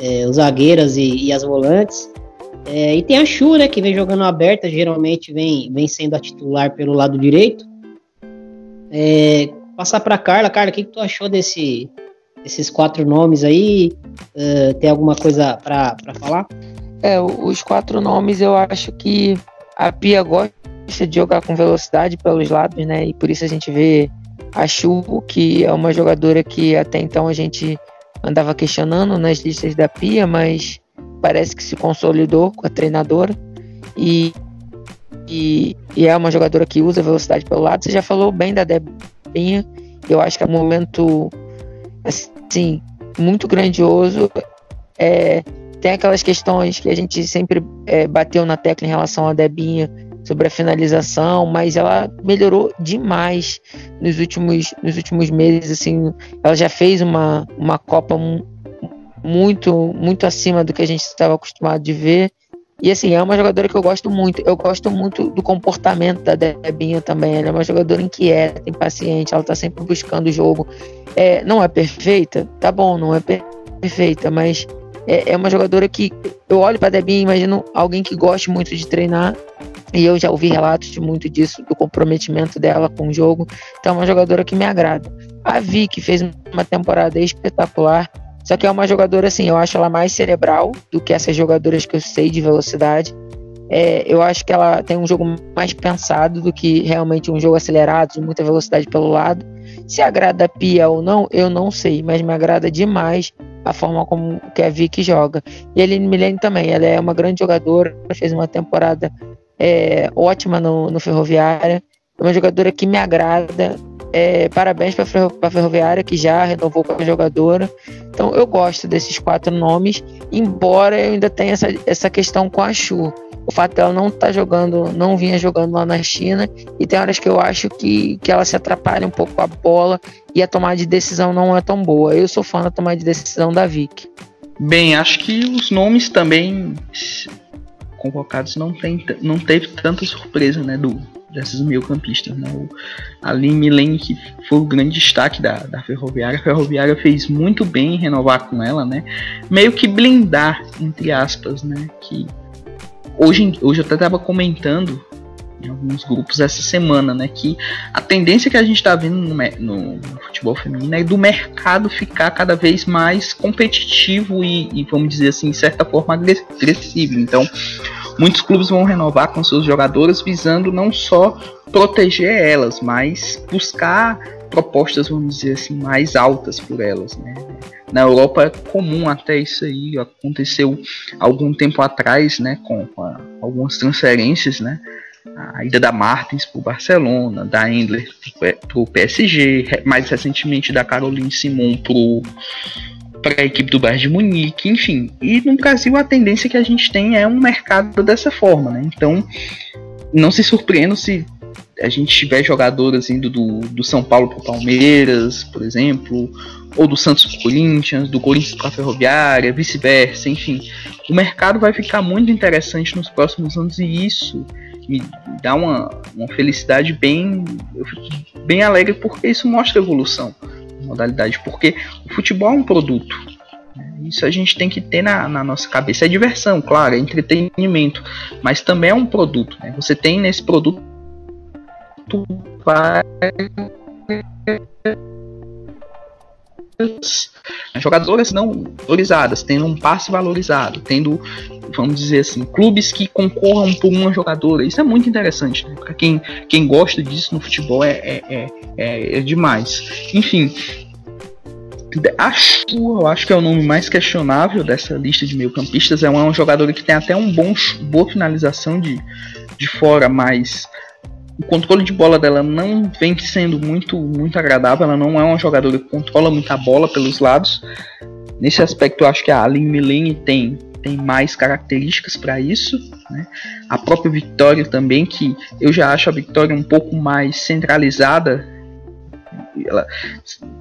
é, os zagueiras e, e as volantes. É, e tem a Chu, né, que vem jogando aberta, geralmente vem, vem sendo a titular pelo lado direito. É, passar para Carla, Carla, o que, que tu achou desse, desses quatro nomes aí? Uh, tem alguma coisa para falar? É, os quatro nomes eu acho que a Pia gosta de jogar com velocidade pelos lados, né? E por isso a gente vê a Chu, que é uma jogadora que até então a gente andava questionando nas listas da Pia, mas parece que se consolidou com a treinadora e, e, e é uma jogadora que usa velocidade pelo lado. Você já falou bem da Debinha, eu acho que é um momento assim muito grandioso. É, tem aquelas questões que a gente sempre é, bateu na tecla em relação à Debinha sobre a finalização, mas ela melhorou demais nos últimos, nos últimos meses. Assim, ela já fez uma, uma Copa muito, muito acima do que a gente estava acostumado de ver. E assim, é uma jogadora que eu gosto muito. Eu gosto muito do comportamento da Debinha também. Ela é uma jogadora inquieta, impaciente, ela tá sempre buscando o jogo. É, não é perfeita? Tá bom, não é perfeita, mas é, é uma jogadora que eu olho para Debinha e imagino alguém que goste muito de treinar. E eu já ouvi relatos de muito disso, do comprometimento dela com o jogo. Então é uma jogadora que me agrada. A Vicky fez uma temporada espetacular. Só que é uma jogadora, assim, eu acho ela mais cerebral do que essas jogadoras que eu sei de velocidade. É, eu acho que ela tem um jogo mais pensado do que realmente um jogo acelerado, de muita velocidade pelo lado. Se agrada a Pia ou não, eu não sei, mas me agrada demais a forma como que a Vicky joga. E a Aline Milene também, ela é uma grande jogadora, fez uma temporada é, ótima no, no Ferroviária, é uma jogadora que me agrada, é, parabéns para a Ferroviária, que já renovou com a jogadora. Então eu gosto desses quatro nomes, embora eu ainda tenha essa, essa questão com a Chu. O fato dela não tá jogando, não vinha jogando lá na China, e tem horas que eu acho que, que ela se atrapalha um pouco com a bola e a tomada de decisão não é tão boa. Eu sou fã da tomada de decisão da Vic. Bem, acho que os nomes também convocados não, tem, não teve tanta surpresa, né, do, desses meio-campistas. Né? O Ali Milene, que foi o grande destaque da, da Ferroviária. A Ferroviária fez muito bem em renovar com ela, né? Meio que blindar, entre aspas, né? Que hoje, hoje eu até estava comentando em alguns grupos essa semana, né? Que a tendência que a gente está vendo no, no, no, futebol feminino é do mercado ficar cada vez mais competitivo e, e vamos dizer assim, de certa forma agressivo. Então, Muitos clubes vão renovar com seus jogadoras visando não só proteger elas, mas buscar propostas, vamos dizer assim, mais altas por elas. Né? Na Europa é comum até isso aí, aconteceu algum tempo atrás, né, com a, algumas transferências, né? A ida da Martins para o Barcelona, da Endler para o PSG, mais recentemente da Caroline Simon para para a equipe do Bayern de Munique, enfim. E no Brasil a tendência que a gente tem é um mercado dessa forma, né? Então, não se surpreenda se a gente tiver jogadoras indo do, do São Paulo para o Palmeiras, por exemplo, ou do Santos para Corinthians, do Corinthians para Ferroviária, vice-versa, enfim. O mercado vai ficar muito interessante nos próximos anos e isso me dá uma, uma felicidade bem, bem alegre porque isso mostra evolução modalidade, porque o futebol é um produto. Isso a gente tem que ter na, na, nossa cabeça. É diversão, claro, é entretenimento, mas também é um produto. Né? Você tem nesse produto jogadoras não valorizadas, tendo um passe valorizado, tendo, vamos dizer assim, clubes que concorram por uma jogadora. Isso é muito interessante. Né? Para quem, quem gosta disso no futebol é, é, é, é, é demais. Enfim, Acho, eu acho que é o nome mais questionável dessa lista de meio-campistas. É uma jogadora que tem até um bom boa finalização de, de fora, mas o controle de bola dela não vem sendo muito, muito agradável. Ela não é uma jogadora que controla muita bola pelos lados. Nesse aspecto, eu acho que a Aline Milene tem, tem mais características para isso. Né? A própria Victoria também, que eu já acho a Victoria um pouco mais centralizada. Ela,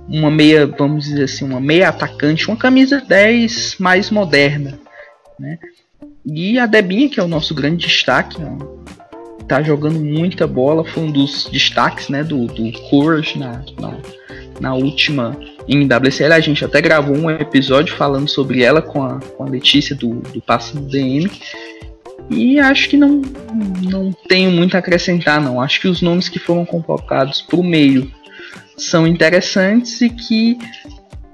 uma meia, vamos dizer assim, uma meia atacante, uma camisa 10 mais moderna. Né? E a Debinha, que é o nosso grande destaque, né? Tá jogando muita bola, foi um dos destaques né, do, do Courage na, na, na última NWCL. A gente até gravou um episódio falando sobre ela com a, com a Letícia do, do Passo do DM. E acho que não, não tenho muito a acrescentar, não. Acho que os nomes que foram convocados para o meio são interessantes e que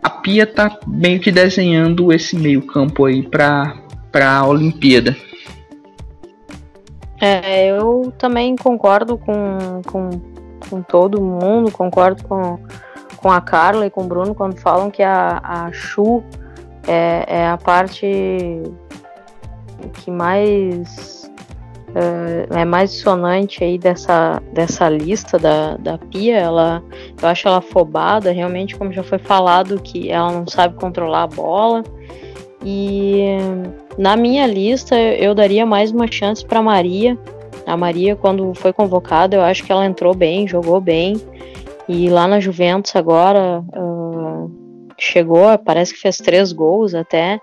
a Pia tá meio que desenhando esse meio campo aí para a Olimpíada. É, eu também concordo com, com, com todo mundo, concordo com, com a Carla e com o Bruno quando falam que a, a Chu é, é a parte que mais uh, é mais sonante aí dessa, dessa lista da, da Pia. Ela, eu acho ela afobada, realmente, como já foi falado, que ela não sabe controlar a bola. E na minha lista eu daria mais uma chance para Maria. A Maria, quando foi convocada, eu acho que ela entrou bem, jogou bem. E lá na Juventus agora uh, chegou, parece que fez três gols até.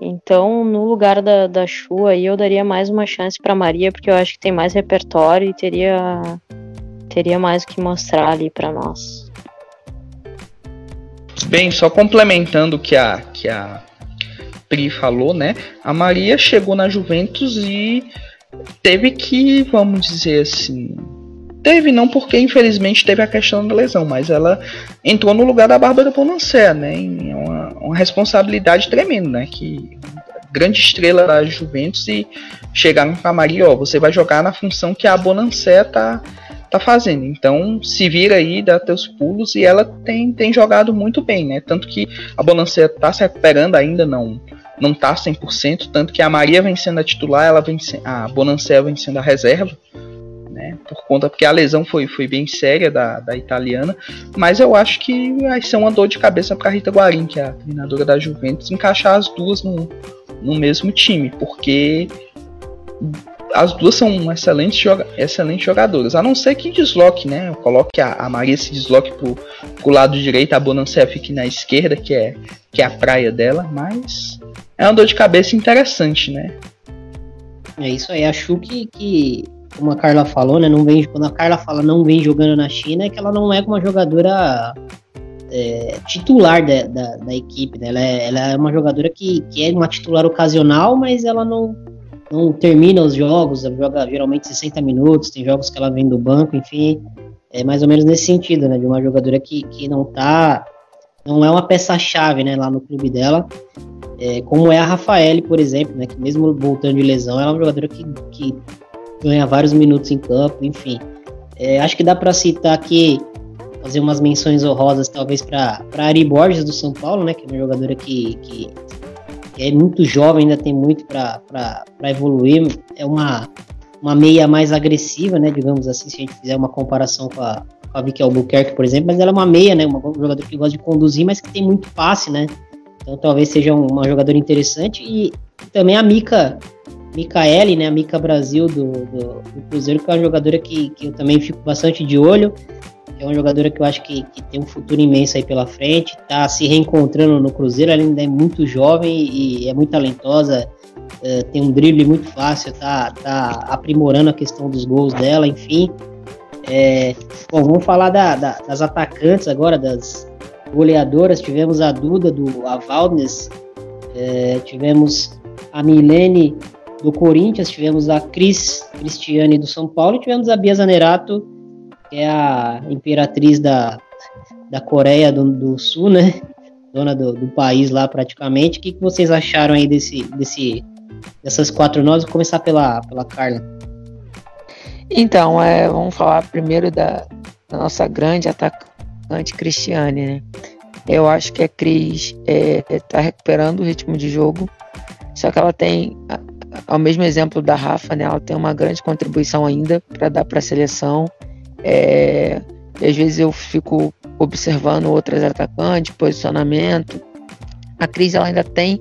Então, no lugar da, da Chu aí, eu daria mais uma chance para Maria, porque eu acho que tem mais repertório e teria, teria mais o que mostrar ali para nós. Bem, só complementando que a, que a Pri falou, né? A Maria chegou na Juventus e teve que, vamos dizer assim, teve não porque infelizmente teve a questão da lesão, mas ela entrou no lugar da Bárbara Bonancé, né? É uma, uma responsabilidade tremenda, né? Que grande estrela da Juventus e chegaram para Maria, ó, você vai jogar na função que a Bonancé tá tá fazendo. Então, se vira aí, dá teus pulos e ela tem, tem jogado muito bem, né? Tanto que a Bonancé tá se recuperando ainda, não não tá 100%, tanto que a Maria vem sendo a titular, ela vem a Bonancé vem sendo a reserva, né? Por conta porque a lesão foi, foi bem séria da, da italiana, mas eu acho que vai ser uma dor de cabeça para Rita Guarim, que é a treinadora da Juventus, encaixar as duas no, no mesmo time, porque as duas são excelentes, joga excelentes jogadoras. A não ser que desloque, né? Coloque a, a Maria se desloque pro, pro lado direito, a Bonancé fique na esquerda, que é, que é a praia dela, mas é uma dor de cabeça interessante, né? É isso aí, acho que, que como a Carla falou, né? Não vem, quando a Carla fala não vem jogando na China, é que ela não é uma jogadora é, titular da, da, da, equipe, né? Ela é, ela é uma jogadora que, que é uma titular ocasional, mas ela não não termina os jogos, joga geralmente 60 minutos, tem jogos que ela vem do banco, enfim, é mais ou menos nesse sentido, né, de uma jogadora que, que não tá, não é uma peça-chave, né, lá no clube dela, é, como é a Rafaele, por exemplo, né, que mesmo voltando de lesão, ela é uma jogadora que, que ganha vários minutos em campo, enfim. É, acho que dá para citar aqui, fazer umas menções honrosas, talvez, para Ari Borges do São Paulo, né, que é uma jogadora que, que é muito jovem, ainda tem muito para evoluir. É uma, uma meia mais agressiva, né? Digamos assim, se a gente fizer uma comparação com a, a Vicky Albuquerque, por exemplo, mas ela é uma meia, né? Uma, um jogador que gosta de conduzir, mas que tem muito passe, né? Então talvez seja uma jogadora interessante. E também a Mica, Micaele, né? A Mica Brasil do, do, do, Cruzeiro, que é uma jogadora que, que eu também fico bastante de olho é uma jogadora que eu acho que, que, tem um futuro imenso aí pela frente, tá se reencontrando no Cruzeiro, ela ainda é muito jovem e é muito talentosa, é, tem um drible muito fácil, tá, tá aprimorando a questão dos gols dela, enfim. É, bom, vamos falar da, da, das atacantes agora, das goleadoras, tivemos a Duda do Avaldnes, é, tivemos a Milene do Corinthians, tivemos a Cris Cristiane do São Paulo e tivemos a Bia Zanerato que é a imperatriz da, da Coreia do, do Sul, né? Dona do, do, país lá praticamente. O que, que vocês acharam aí desse, desse, dessas quatro nós? Vou começar pela, pela Carla. Então, é, vamos falar primeiro da, da nossa grande atacante Cristiane, né? Eu acho que a Cris está é, recuperando o ritmo de jogo, só que ela tem, ao mesmo exemplo da Rafa, né? Ela tem uma grande contribuição ainda para dar para a seleção. É, às vezes eu fico observando outras atacantes, posicionamento. A Cris ela ainda tem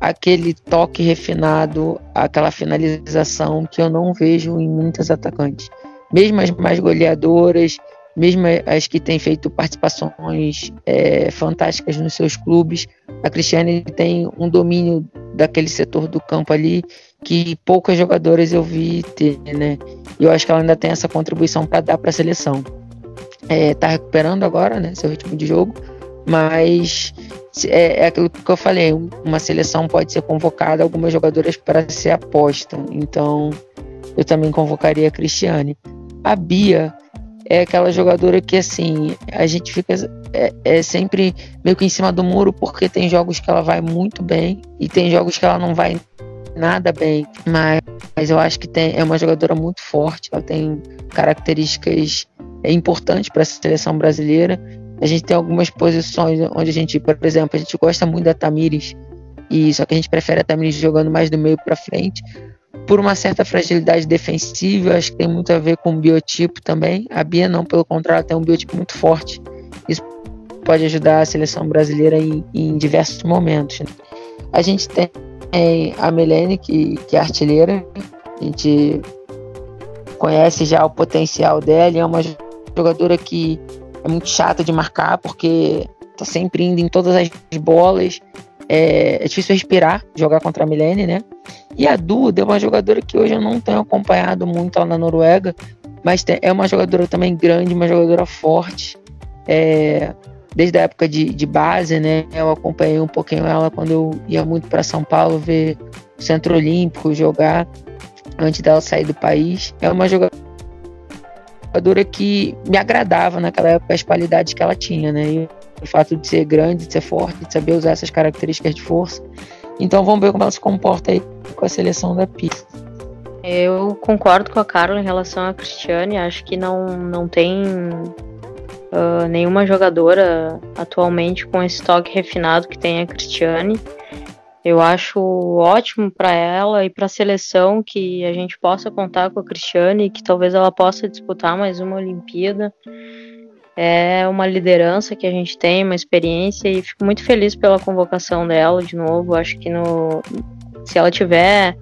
aquele toque refinado, aquela finalização que eu não vejo em muitas atacantes. Mesmo as mais goleadoras, mesmo as que têm feito participações é, fantásticas nos seus clubes, a Cristiane tem um domínio daquele setor do campo ali que poucas jogadoras eu vi ter, né? E eu acho que ela ainda tem essa contribuição para dar para a seleção. É, tá recuperando agora, né, seu ritmo de jogo, mas é, é, aquilo que eu falei, uma seleção pode ser convocada algumas jogadoras para ser aposta. Então, eu também convocaria a Cristiane. A Bia é aquela jogadora que assim, a gente fica é, é sempre meio que em cima do muro porque tem jogos que ela vai muito bem e tem jogos que ela não vai nada bem, mas, mas eu acho que tem, é uma jogadora muito forte, ela tem características é, importantes para a seleção brasileira. A gente tem algumas posições onde a gente, por exemplo, a gente gosta muito da Tamires, e só que a gente prefere a Tamiris jogando mais do meio para frente por uma certa fragilidade defensiva, acho que tem muito a ver com o biotipo também. A Bia não, pelo contrário, tem um biotipo muito forte. Isso pode ajudar a seleção brasileira em, em diversos momentos. Né? A gente tem a Melene, que, que é artilheira, a gente conhece já o potencial dela, é uma jogadora que é muito chata de marcar, porque tá sempre indo em todas as bolas, é, é difícil respirar jogar contra a Milene, né? E a Duda é uma jogadora que hoje eu não tenho acompanhado muito lá na Noruega, mas é uma jogadora também grande, uma jogadora forte. É, desde a época de, de base, né? Eu acompanhei um pouquinho ela quando eu ia muito para São Paulo ver o Centro Olímpico jogar antes dela sair do país. É uma jogadora que me agradava naquela época as qualidades que ela tinha, né? E o fato de ser grande, de ser forte, de saber usar essas características de força. Então vamos ver como ela se comporta aí com a seleção da PIS. Eu concordo com a Carla em relação a Cristiane, acho que não, não tem uh, nenhuma jogadora atualmente com esse toque refinado que tem a Cristiane. Eu acho ótimo para ela e para a seleção que a gente possa contar com a Cristiane e que talvez ela possa disputar mais uma Olimpíada é uma liderança que a gente tem, uma experiência e fico muito feliz pela convocação dela de novo. Acho que no, se ela tiver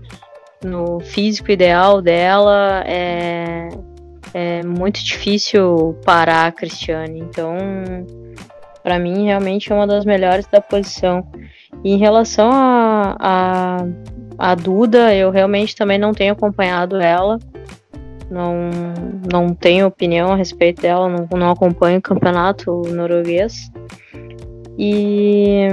no físico ideal dela, é, é muito difícil parar a Cristiane. Então, para mim, realmente é uma das melhores da posição. Em relação a, a, a Duda, eu realmente também não tenho acompanhado ela não, não tenho opinião a respeito dela, não, não acompanho o campeonato norueguês. E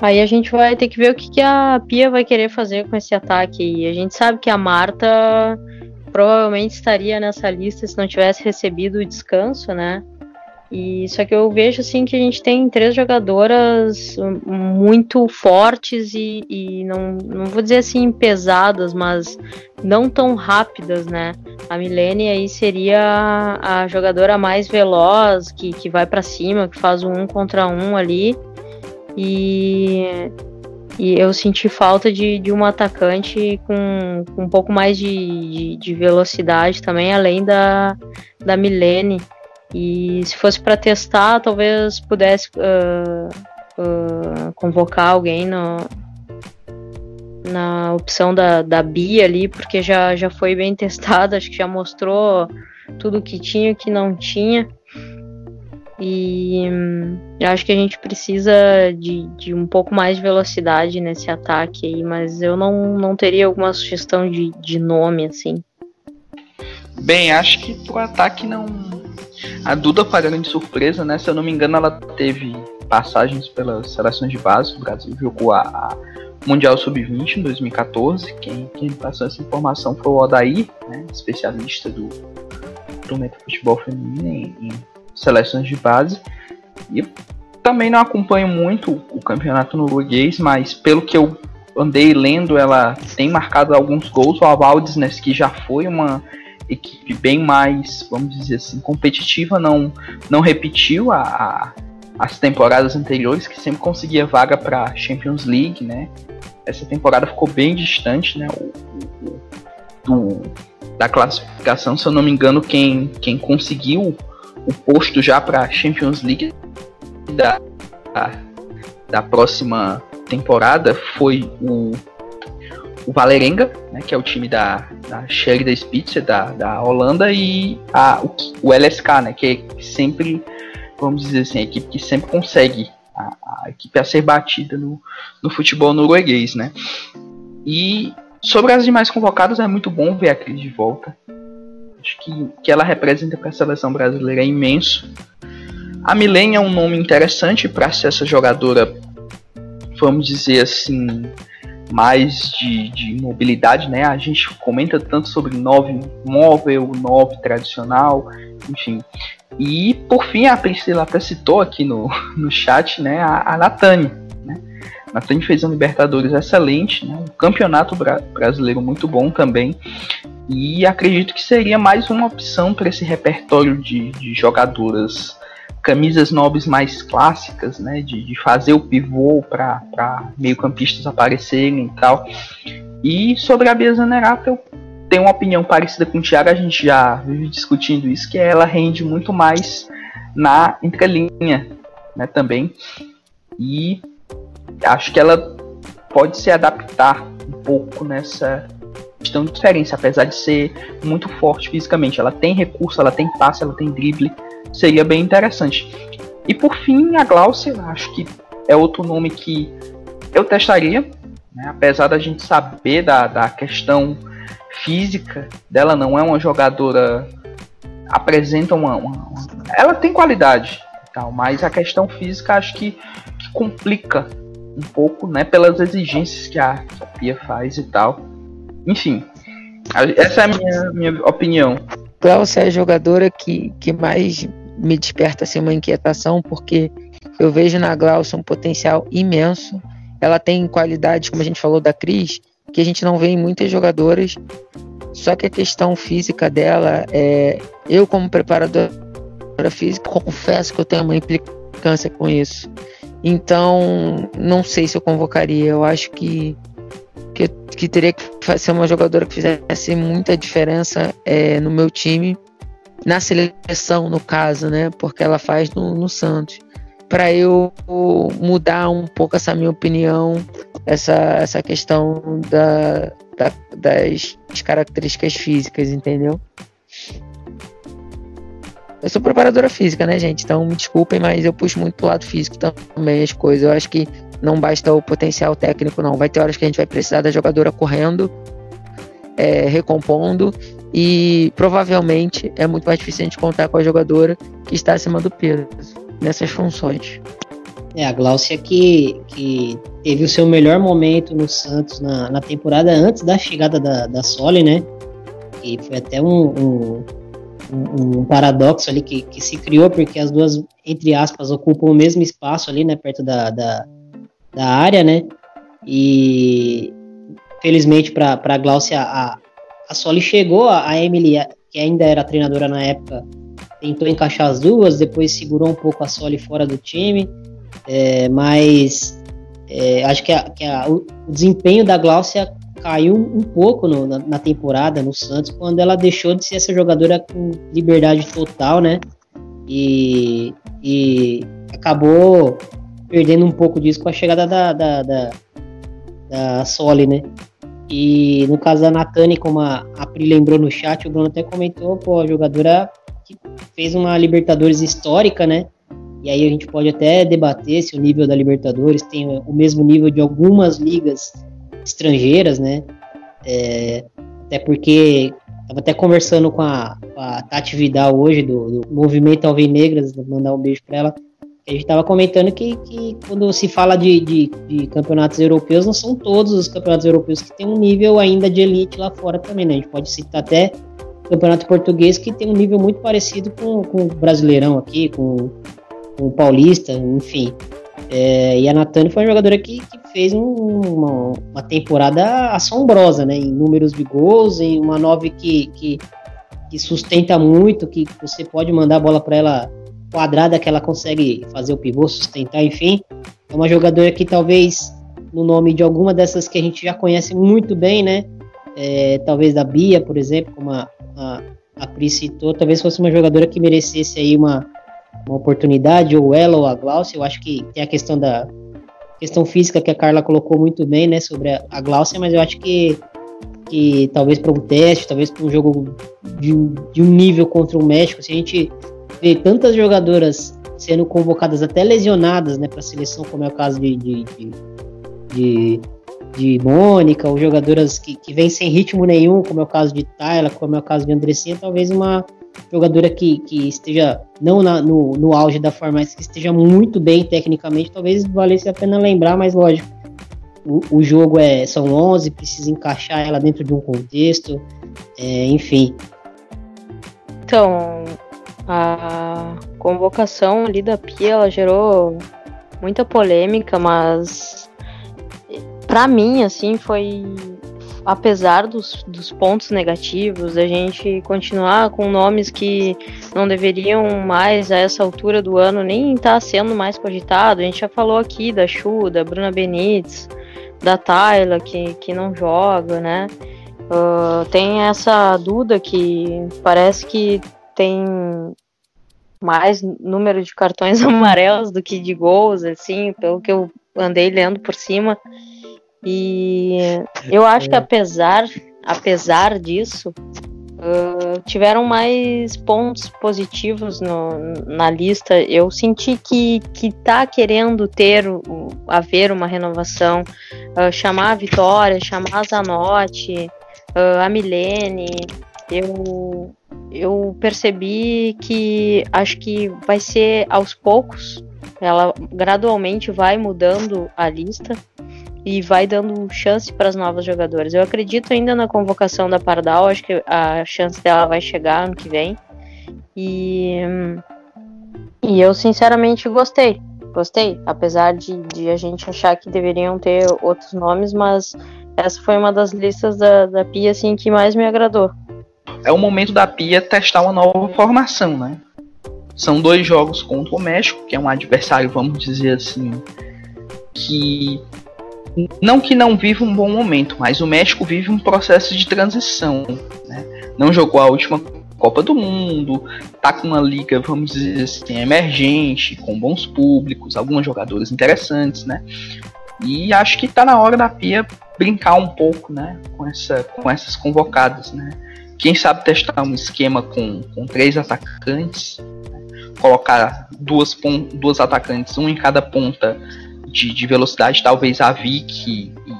aí a gente vai ter que ver o que, que a Pia vai querer fazer com esse ataque. E a gente sabe que a Marta provavelmente estaria nessa lista se não tivesse recebido o descanso, né? E só que eu vejo assim que a gente tem três jogadoras muito fortes e, e, não, não vou dizer assim pesadas, mas não tão rápidas, né? A Milene aí seria a jogadora mais veloz, que, que vai para cima, que faz um contra um ali. E, e eu senti falta de, de um atacante com, com um pouco mais de, de, de velocidade também, além da, da Milene. E se fosse para testar, talvez pudesse uh, uh, convocar alguém no, na opção da, da Bia ali, porque já, já foi bem testada, acho que já mostrou tudo que tinha e que não tinha. E hum, acho que a gente precisa de, de um pouco mais de velocidade nesse ataque aí, mas eu não, não teria alguma sugestão de, de nome assim. Bem, acho que pro ataque não, a Duda a grande surpresa, né? Se eu não me engano, ela teve passagens pelas seleções de base. O Brasil jogou a, a Mundial Sub-20 em 2014. Quem, quem passou essa informação foi o Odair, né? especialista do, do futebol feminino em, em seleções de base. E também não acompanho muito o campeonato norueguês, mas pelo que eu andei lendo, ela tem marcado alguns gols. O Avaldisnes, que já foi uma equipe bem mais, vamos dizer assim, competitiva, não, não repetiu a, a as temporadas anteriores, que sempre conseguia vaga para Champions League, né? Essa temporada ficou bem distante, né? O, o, o, da classificação, se eu não me engano, quem, quem conseguiu o posto já para Champions League da, da próxima temporada foi o o Valerenga, né, que é o time da, da Sherida Spitzer, da, da Holanda, e a, o, o LSK, né, que é sempre, vamos dizer assim, a equipe que sempre consegue a, a equipe a ser batida no, no futebol norueguês, né. E sobre as demais convocadas, é muito bom ver a Cris de volta. Acho que que ela representa para a seleção brasileira é imenso. A Milen é um nome interessante para ser essa jogadora, vamos dizer assim, mais de, de mobilidade, né? A gente comenta tanto sobre 9 móvel, 9 tradicional, enfim. E por fim, a Priscila até citou aqui no, no chat, né? A, a Natane. Né? Natane fez um Libertadores excelente, né? um campeonato bra brasileiro muito bom também. E acredito que seria mais uma opção para esse repertório de, de jogadoras camisas nobres mais clássicas, né, de, de fazer o pivô para meio-campistas aparecerem e tal. E sobre a Bia Zanerato, eu tenho uma opinião parecida com o Thiago, a gente já vive discutindo isso, que ela rende muito mais na entrelinha, né, também. E acho que ela pode se adaptar um pouco nessa questão de diferença, apesar de ser muito forte fisicamente. Ela tem recurso, ela tem passe, ela tem drible, seria bem interessante. E por fim, a Glaucia, acho que é outro nome que eu testaria, né? apesar da gente saber da, da questão física dela, não é uma jogadora. apresenta uma. uma, ela tem qualidade, tal, mas a questão física acho que, que complica um pouco, né, pelas exigências que a, que a Pia faz e tal. Enfim, essa é a minha, minha opinião. Glaucia é a jogadora que, que mais me desperta assim, uma inquietação, porque eu vejo na Glaucia um potencial imenso. Ela tem qualidades, como a gente falou da Cris, que a gente não vê em muitas jogadoras. Só que a questão física dela, é, eu como preparadora física, confesso que eu tenho uma implicância com isso. Então, não sei se eu convocaria. Eu acho que, que, que teria que ser uma jogadora que fizesse muita diferença é, no meu time, na seleção, no caso, né? Porque ela faz no, no Santos. Para eu mudar um pouco essa minha opinião, essa, essa questão da, da, das características físicas, entendeu? Eu sou preparadora física, né, gente? Então me desculpem, mas eu puxo muito pro lado físico também as coisas. Eu acho que não basta o potencial técnico, não. Vai ter horas que a gente vai precisar da jogadora correndo, é, recompondo, e provavelmente é muito mais difícil a gente contar com a jogadora que está acima do peso nessas funções. É, a Glaucia que, que teve o seu melhor momento no Santos na, na temporada antes da chegada da, da Soli, né? E foi até um, um um, um, paradoxo ali que, que se criou, porque as duas, entre aspas, ocupam o mesmo espaço ali, né, perto da, da, da área, né, e felizmente para a Glaucia, a, Soli chegou, a Emily, que ainda era treinadora na época, tentou encaixar as duas, depois segurou um pouco a Soli fora do time, é, mas é, acho que, a, que a, o desempenho da Glaucia caiu um pouco no, na, na, temporada no Santos quando ela deixou de ser essa jogadora com liberdade total, né? E, e acabou perdendo um pouco disso com a chegada da, da, da, da Soli, né? E no caso da Natane, como a, a Pri lembrou no chat, o Bruno até comentou, pô, a jogadora que fez uma Libertadores histórica, né? E aí a gente pode até debater se o nível da Libertadores tem o mesmo nível de algumas ligas estrangeiras, né? É, até porque estava até conversando com a, com a, Tati Vidal hoje, do, do Movimento Alvinegras, mandar um beijo para ela. A gente estava comentando que, que, quando se fala de, de, de, campeonatos europeus, não são todos os campeonatos europeus que tem um nível ainda de elite lá fora também, né? A gente pode citar até o campeonato português que tem um nível muito parecido com, com o brasileirão aqui, com, com o paulista, enfim. É, e a Natane foi uma jogadora que, que fez um, uma, uma, temporada assombrosa, né? Em números de gols, em uma nove que, que, que sustenta muito, que você pode mandar a bola para ela quadrada, que ela consegue fazer o pivô, sustentar, enfim. É uma jogadora que talvez, no nome de alguma dessas que a gente já conhece muito bem, né? É, talvez da Bia, por exemplo, como a, a, a Pri citou, talvez fosse uma jogadora que merecesse aí uma uma oportunidade, ou ela ou a Glaucia. Eu acho que tem a questão da questão física que a Carla colocou muito bem, né, sobre a, a Glaucia, mas eu acho que, que talvez para um teste, talvez para um jogo de, de, um nível contra o México, se a gente vê tantas jogadoras sendo convocadas até lesionadas, né, para a seleção, como é o caso de, de, de, de de Mônica, ou jogadoras que, que vêm sem ritmo nenhum, como é o caso de Tayla, como é o caso de Andressinha, talvez uma, jogadora que, que esteja não na, no, no auge da forma, mas que esteja muito bem tecnicamente, talvez valesse a pena lembrar, mas lógico, o, o jogo é são 11, precisa encaixar ela dentro de um contexto, é, enfim. Então, a convocação ali da Pia, ela gerou muita polêmica, mas para mim, assim, foi apesar dos, dos pontos negativos, a gente continuar com nomes que não deveriam mais a essa altura do ano nem estar tá sendo mais cogitado. A gente já falou aqui da Chu, da Bruna Benítez, da Tayla, que, que não joga, né? Uh, tem essa Duda que parece que tem mais número de cartões amarelos do que de gols, assim, pelo que eu andei lendo por cima. E eu acho que é. apesar, apesar disso, uh, tiveram mais pontos positivos no, na lista. Eu senti que, que tá querendo ter haver uma renovação, uh, chamar a Vitória, chamar a Zanotti, uh, a Milene. Eu, eu percebi que acho que vai ser aos poucos, ela gradualmente vai mudando a lista e vai dando chance para as novas jogadoras. Eu acredito ainda na convocação da Pardal, acho que a chance dela vai chegar ano que vem. E, e eu sinceramente gostei. Gostei, apesar de, de a gente achar que deveriam ter outros nomes, mas essa foi uma das listas da, da Pia assim, que mais me agradou. É o momento da Pia testar uma nova formação, né? São dois jogos contra o México, que é um adversário, vamos dizer assim, que não que não viva um bom momento, mas o México vive um processo de transição. Né? Não jogou a última Copa do Mundo, tá com uma liga, vamos dizer assim, emergente, com bons públicos, alguns jogadores interessantes, né? E acho que tá na hora da Pia brincar um pouco, né, com, essa, com essas convocadas, né? Quem sabe testar um esquema com, com três atacantes, colocar duas, duas atacantes, um em cada ponta de, de velocidade, talvez a Vicky e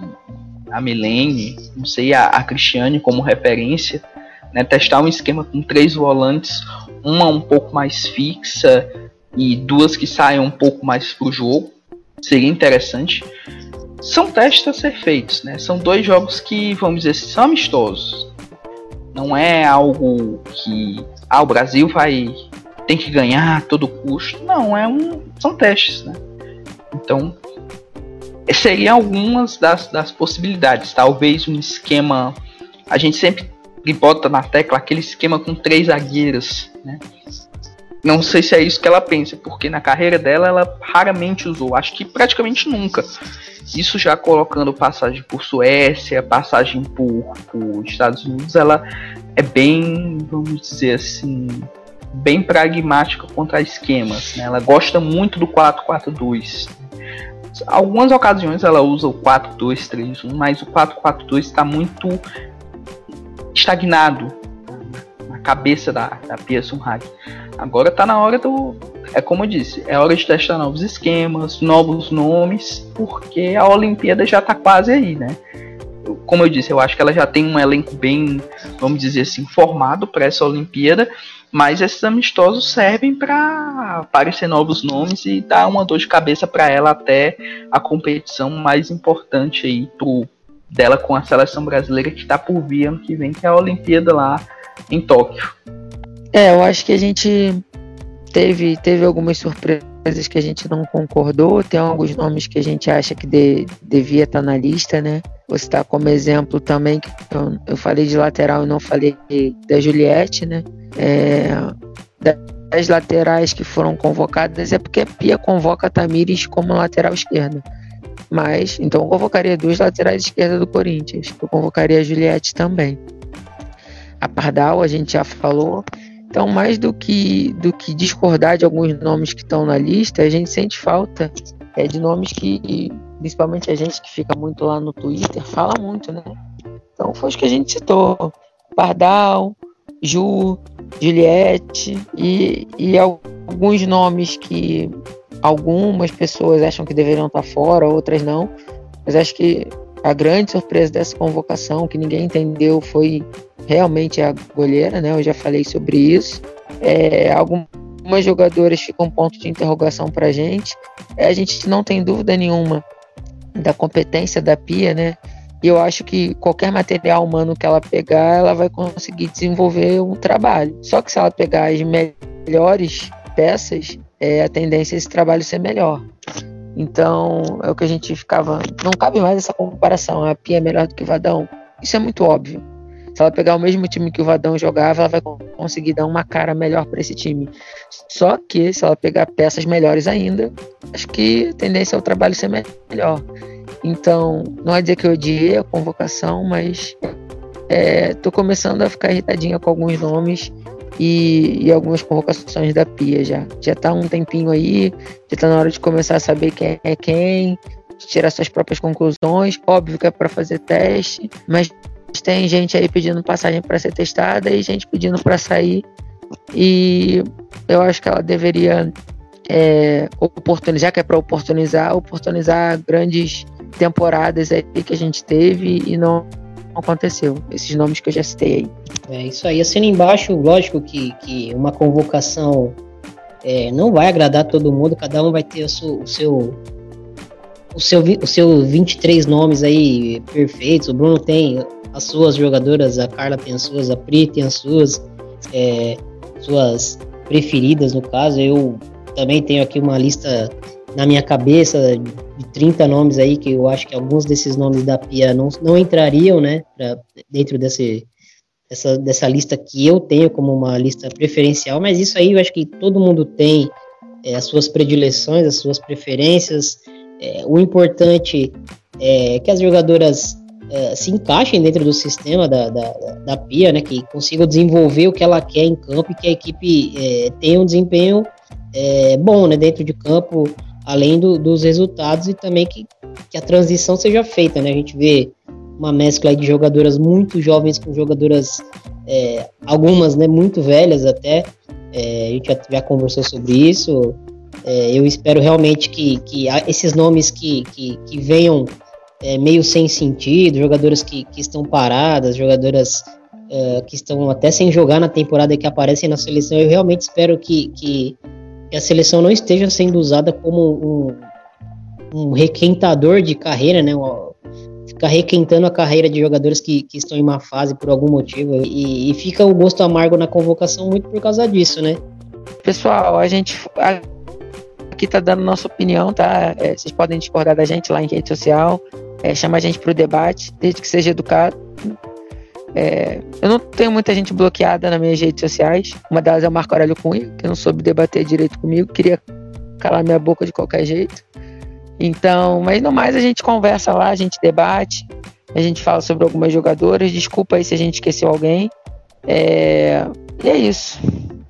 a Milene, não sei, a, a Cristiane como referência, né, testar um esquema com três volantes, uma um pouco mais fixa e duas que saiam um pouco mais pro jogo, seria interessante. São testes a ser feitos, né? São dois jogos que, vamos dizer, são amistosos. Não é algo que ah, o Brasil vai tem que ganhar a todo custo. Não, é um, são testes, né? Então, seriam algumas das, das possibilidades. Talvez um esquema. A gente sempre bota na tecla aquele esquema com três zagueiras, né? Não sei se é isso que ela pensa, porque na carreira dela ela raramente usou, acho que praticamente nunca. Isso já colocando passagem por Suécia, passagem por, por Estados Unidos, ela é bem, vamos dizer assim, bem pragmática contra esquemas. Né? Ela gosta muito do 4-4-2. Algumas ocasiões ela usa o 4-2-3-1, mas o 4-4-2 está muito estagnado na cabeça da, da Pia Sunhag. Agora está na hora do. É como eu disse, é hora de testar novos esquemas, novos nomes, porque a Olimpíada já está quase aí, né? Como eu disse, eu acho que ela já tem um elenco bem, vamos dizer assim, formado para essa Olimpíada mas esses amistosos servem para aparecer novos nomes e dar uma dor de cabeça para ela até a competição mais importante aí pro, dela com a seleção brasileira que está por vir ano que vem, que é a Olimpíada lá em Tóquio. É, eu acho que a gente teve, teve algumas surpresas que a gente não concordou, tem alguns nomes que a gente acha que de, devia estar tá na lista, né? Vou citar como exemplo também, que eu, eu falei de lateral e não falei da Juliette, né? É, das laterais que foram convocadas é porque a Pia convoca a Tamires como lateral esquerda. Mas, então eu convocaria duas laterais esquerdas do Corinthians. Eu convocaria a Juliette também. A Pardal, a gente já falou. Então, mais do que, do que discordar de alguns nomes que estão na lista, a gente sente falta é, de nomes que, principalmente a gente que fica muito lá no Twitter, fala muito, né? Então, foi os que a gente citou: Pardal, Ju, Juliette e, e alguns nomes que algumas pessoas acham que deveriam estar fora, outras não. Mas acho que a grande surpresa dessa convocação, que ninguém entendeu, foi realmente a goleira, né? Eu já falei sobre isso. É, algumas jogadoras ficam um ponto de interrogação para a gente. É, a gente não tem dúvida nenhuma da competência da Pia, né? E eu acho que qualquer material humano que ela pegar, ela vai conseguir desenvolver um trabalho. Só que se ela pegar as melhores peças, é, a tendência é esse trabalho ser melhor. Então, é o que a gente ficava. Não cabe mais essa comparação. A Pia é melhor do que o Vadão. Isso é muito óbvio. Se ela pegar o mesmo time que o Vadão jogava, ela vai conseguir dar uma cara melhor para esse time. Só que se ela pegar peças melhores ainda, acho que a tendência é o trabalho ser melhor. Então, não é dizer que eu odiei a convocação, mas é, tô começando a ficar irritadinha com alguns nomes e, e, algumas convocações da Pia já. Já tá um tempinho aí, já tá na hora de começar a saber quem é quem, tirar suas próprias conclusões. Óbvio que é para fazer teste, mas tem gente aí pedindo passagem para ser testada e gente pedindo para sair. E eu acho que ela deveria é, oportunizar, que é para oportunizar, oportunizar grandes temporadas aí que a gente teve e não aconteceu. Esses nomes que eu já citei aí. É isso aí. Assina embaixo, lógico que, que uma convocação é, não vai agradar todo mundo, cada um vai ter o seu, o seu o seu, o seu 23 nomes aí perfeitos. O Bruno tem as suas jogadoras, a Carla tem as suas, a Pri tem as suas, é, suas preferidas no caso. Eu também tenho aqui uma lista na minha cabeça de 30 nomes aí, que eu acho que alguns desses nomes da Pia não, não entrariam, né, pra, dentro desse, dessa, dessa lista que eu tenho como uma lista preferencial, mas isso aí eu acho que todo mundo tem é, as suas predileções, as suas preferências, é, o importante é que as jogadoras é, se encaixem dentro do sistema da, da, da, Pia, né, que consigam desenvolver o que ela quer em campo e que a equipe é, tenha um desempenho é, bom né, dentro de campo, além do, dos resultados e também que, que a transição seja feita. Né? A gente vê uma mescla de jogadoras muito jovens com jogadoras, é, algumas né, muito velhas até, é, a gente já, já conversou sobre isso, é, eu espero realmente que, que esses nomes que, que, que venham é, meio sem sentido, jogadoras que, que estão paradas, jogadoras é, que estão até sem jogar na temporada que aparecem na seleção, eu realmente espero que, que, que a seleção não esteja sendo usada como um, um requentador de carreira, né? Ficar requentando a carreira de jogadores que, que estão em má fase por algum motivo. E, e fica o gosto amargo na convocação muito por causa disso, né? Pessoal, a gente aqui tá dando nossa opinião, tá? É, vocês podem discordar da gente lá em rede social, é, chama a gente para o debate, desde que seja educado. É, eu não tenho muita gente bloqueada nas minhas redes sociais. Uma delas é o Marco Aurélio Cunha, que não soube debater direito comigo, queria calar minha boca de qualquer jeito. Então, mas no mais a gente conversa lá, a gente debate, a gente fala sobre algumas jogadoras. Desculpa aí se a gente esqueceu alguém. É, e é isso.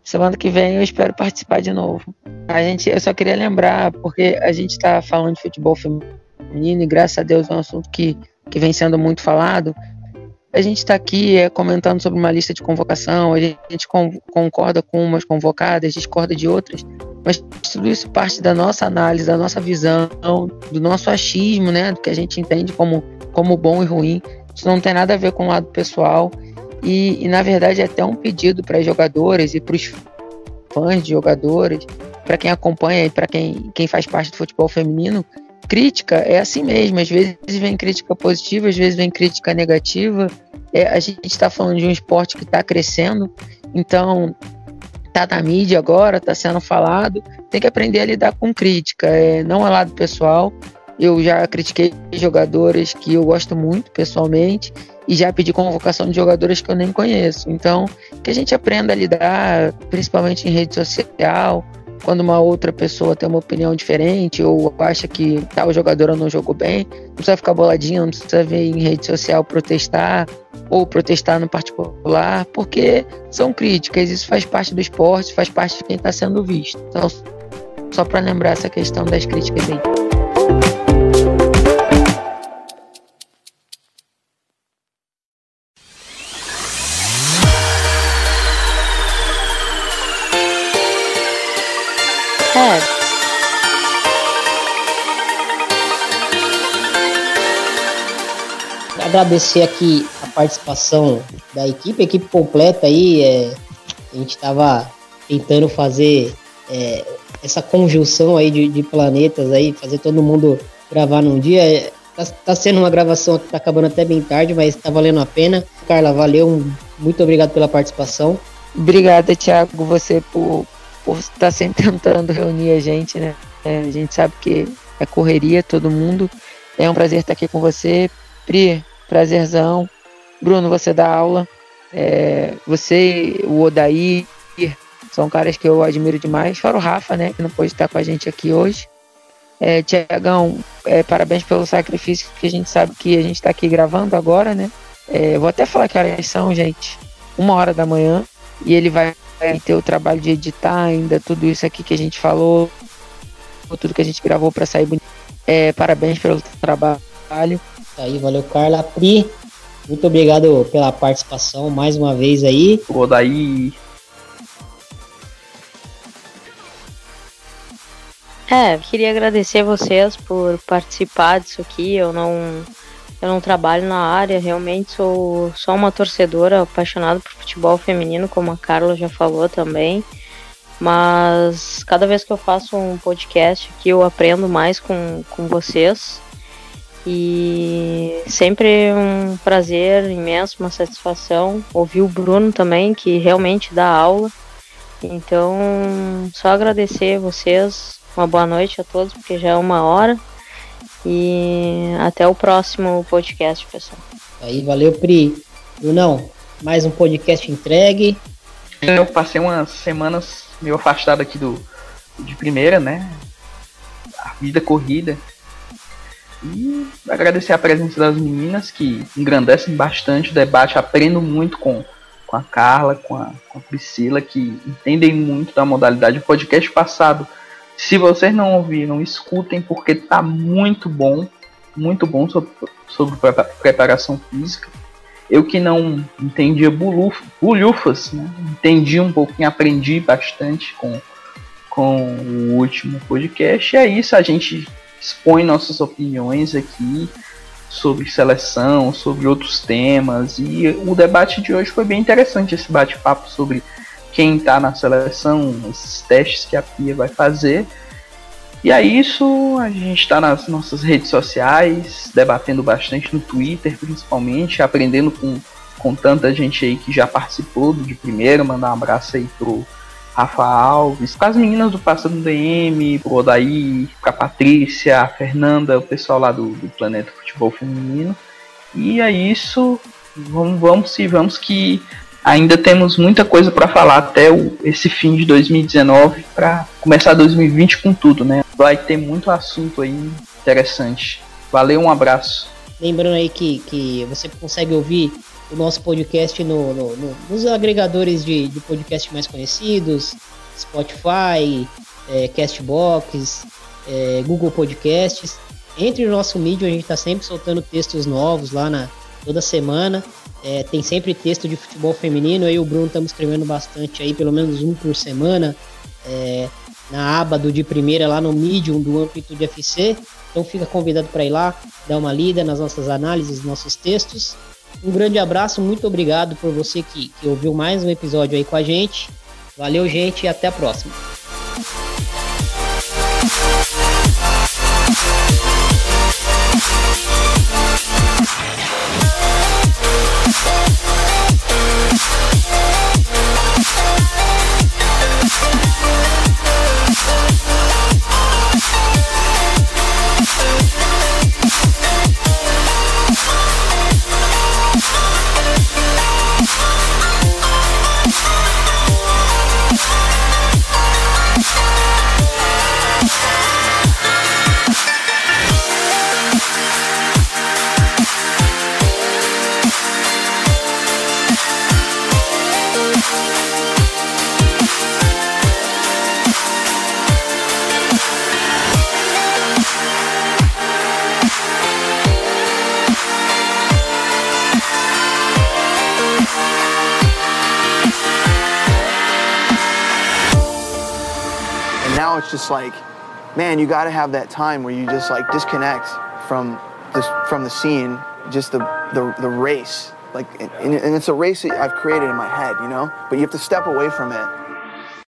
Semana que vem eu espero participar de novo. A gente, eu só queria lembrar, porque a gente está falando de futebol feminino e graças a Deus é um assunto que, que vem sendo muito falado. A gente está aqui é, comentando sobre uma lista de convocação, a gente, com, concorda com umas convocadas, discorda de outras, mas tudo isso parte da nossa análise, da nossa visão, do nosso achismo, né, do que a gente entende como, como bom e ruim. Isso não tem nada a ver com o lado pessoal e, e na verdade é até um pedido para as jogadoras e para os fãs de jogadores, para quem acompanha e para quem, quem faz parte do futebol feminino, crítica é assim mesmo. Às vezes vem crítica positiva, às vezes vem crítica negativa. É, a gente está falando de um esporte que está crescendo, então tá na mídia agora, está sendo falado. Tem que aprender a lidar com crítica, é, não é lado pessoal. Eu já critiquei jogadores que eu gosto muito pessoalmente e já pedi convocação de jogadores que eu nem conheço. Então, que a gente aprenda a lidar, principalmente em rede social, quando uma outra pessoa tem uma opinião diferente ou acha que tal jogador não jogou bem, não precisa ficar boladinho, não precisa vir em rede social protestar ou protestar no particular, porque são críticas, isso faz parte do esporte, faz parte de quem está sendo visto. Então, só para lembrar essa questão das críticas aí. Agradecer aqui a participação da equipe, equipe completa aí. É, a gente estava tentando fazer é, essa conjunção aí de, de, planetas aí, fazer todo mundo gravar num dia. É, tá, tá, sendo uma gravação que tá acabando até bem tarde, mas tá valendo a pena. Carla, valeu, muito obrigado pela participação. Obrigada, Thiago, você por, por estar tá sempre tentando reunir a gente, né? É, a gente sabe que é correria, todo mundo. É um prazer estar aqui com você. Pri, prazerzão. Bruno, você dá aula. É, você, o Odair, são caras que eu admiro demais. Fora o Rafa, né? Que não pôde estar com a gente aqui hoje. É, Tiagão, é, parabéns pelo sacrifício, que a gente sabe que a gente está aqui gravando agora, né? É, vou até falar que horas são, gente. Uma hora da manhã. E ele vai ter o trabalho de editar ainda tudo isso aqui que a gente falou, tudo que a gente gravou para sair bonito. É, parabéns pelo trabalho. Aí, valeu, Carla. Pri, muito obrigado pela participação mais uma vez aí. Pô, daí. É, queria agradecer vocês por participar disso aqui. Eu não eu não trabalho na área, realmente sou só uma torcedora apaixonada por futebol feminino, como a Carla já falou também. Mas cada vez que eu faço um podcast aqui, eu aprendo mais com, com vocês. E sempre um prazer imenso, uma satisfação. Ouvir o Bruno também, que realmente dá aula. Então, só agradecer a vocês. Uma boa noite a todos, porque já é uma hora. E até o próximo podcast, pessoal. Aí, valeu, Pri. Brunão, mais um podcast entregue. Eu passei umas semanas meio afastado aqui do de primeira, né? A vida corrida. E agradecer a presença das meninas que engrandecem bastante o debate. Aprendo muito com, com a Carla, com a, com a Priscila, que entendem muito da modalidade. O podcast passado se vocês não ouviram, escutem porque tá muito bom, muito bom sobre, sobre preparação física. Eu que não entendia buluf, bulhufas, né? entendi um pouquinho, aprendi bastante com, com o último podcast. E é isso, a gente expõe nossas opiniões aqui sobre seleção, sobre outros temas. E o debate de hoje foi bem interessante, esse bate-papo sobre quem está na seleção, esses testes que a Pia vai fazer. E é isso, a gente está nas nossas redes sociais, debatendo bastante no Twitter, principalmente, aprendendo com, com tanta gente aí que já participou do de primeiro, mandar um abraço aí pro Rafa Alves, com as meninas do Passando DM, pro Odaí, pra Patrícia, a Fernanda, o pessoal lá do, do Planeta Futebol Feminino. E é isso, vamos, vamos e vamos que ainda temos muita coisa para falar até o, esse fim de 2019 para começar 2020 com tudo, né? Vai ter muito assunto aí interessante. Valeu, um abraço. Lembrando aí que, que você consegue ouvir o nosso podcast no, no, no nos agregadores de, de podcast mais conhecidos, Spotify, é, Castbox, é, Google Podcasts. Entre o nosso mídia, a gente está sempre soltando textos novos lá na toda semana. É, tem sempre texto de futebol feminino. Eu e o Bruno estamos escrevendo bastante aí, pelo menos um por semana, é, na aba do de primeira lá no Medium do Amplitude FC. Então fica convidado para ir lá, dar uma lida nas nossas análises, nossos textos. Um grande abraço, muito obrigado por você que, que ouviu mais um episódio aí com a gente. Valeu, gente, e até a próxima. It's just like, man, you got to have that time where you just like disconnect from this from the scene, just the the, the race. Like, and, and it's a race that I've created in my head, you know. But you have to step away from it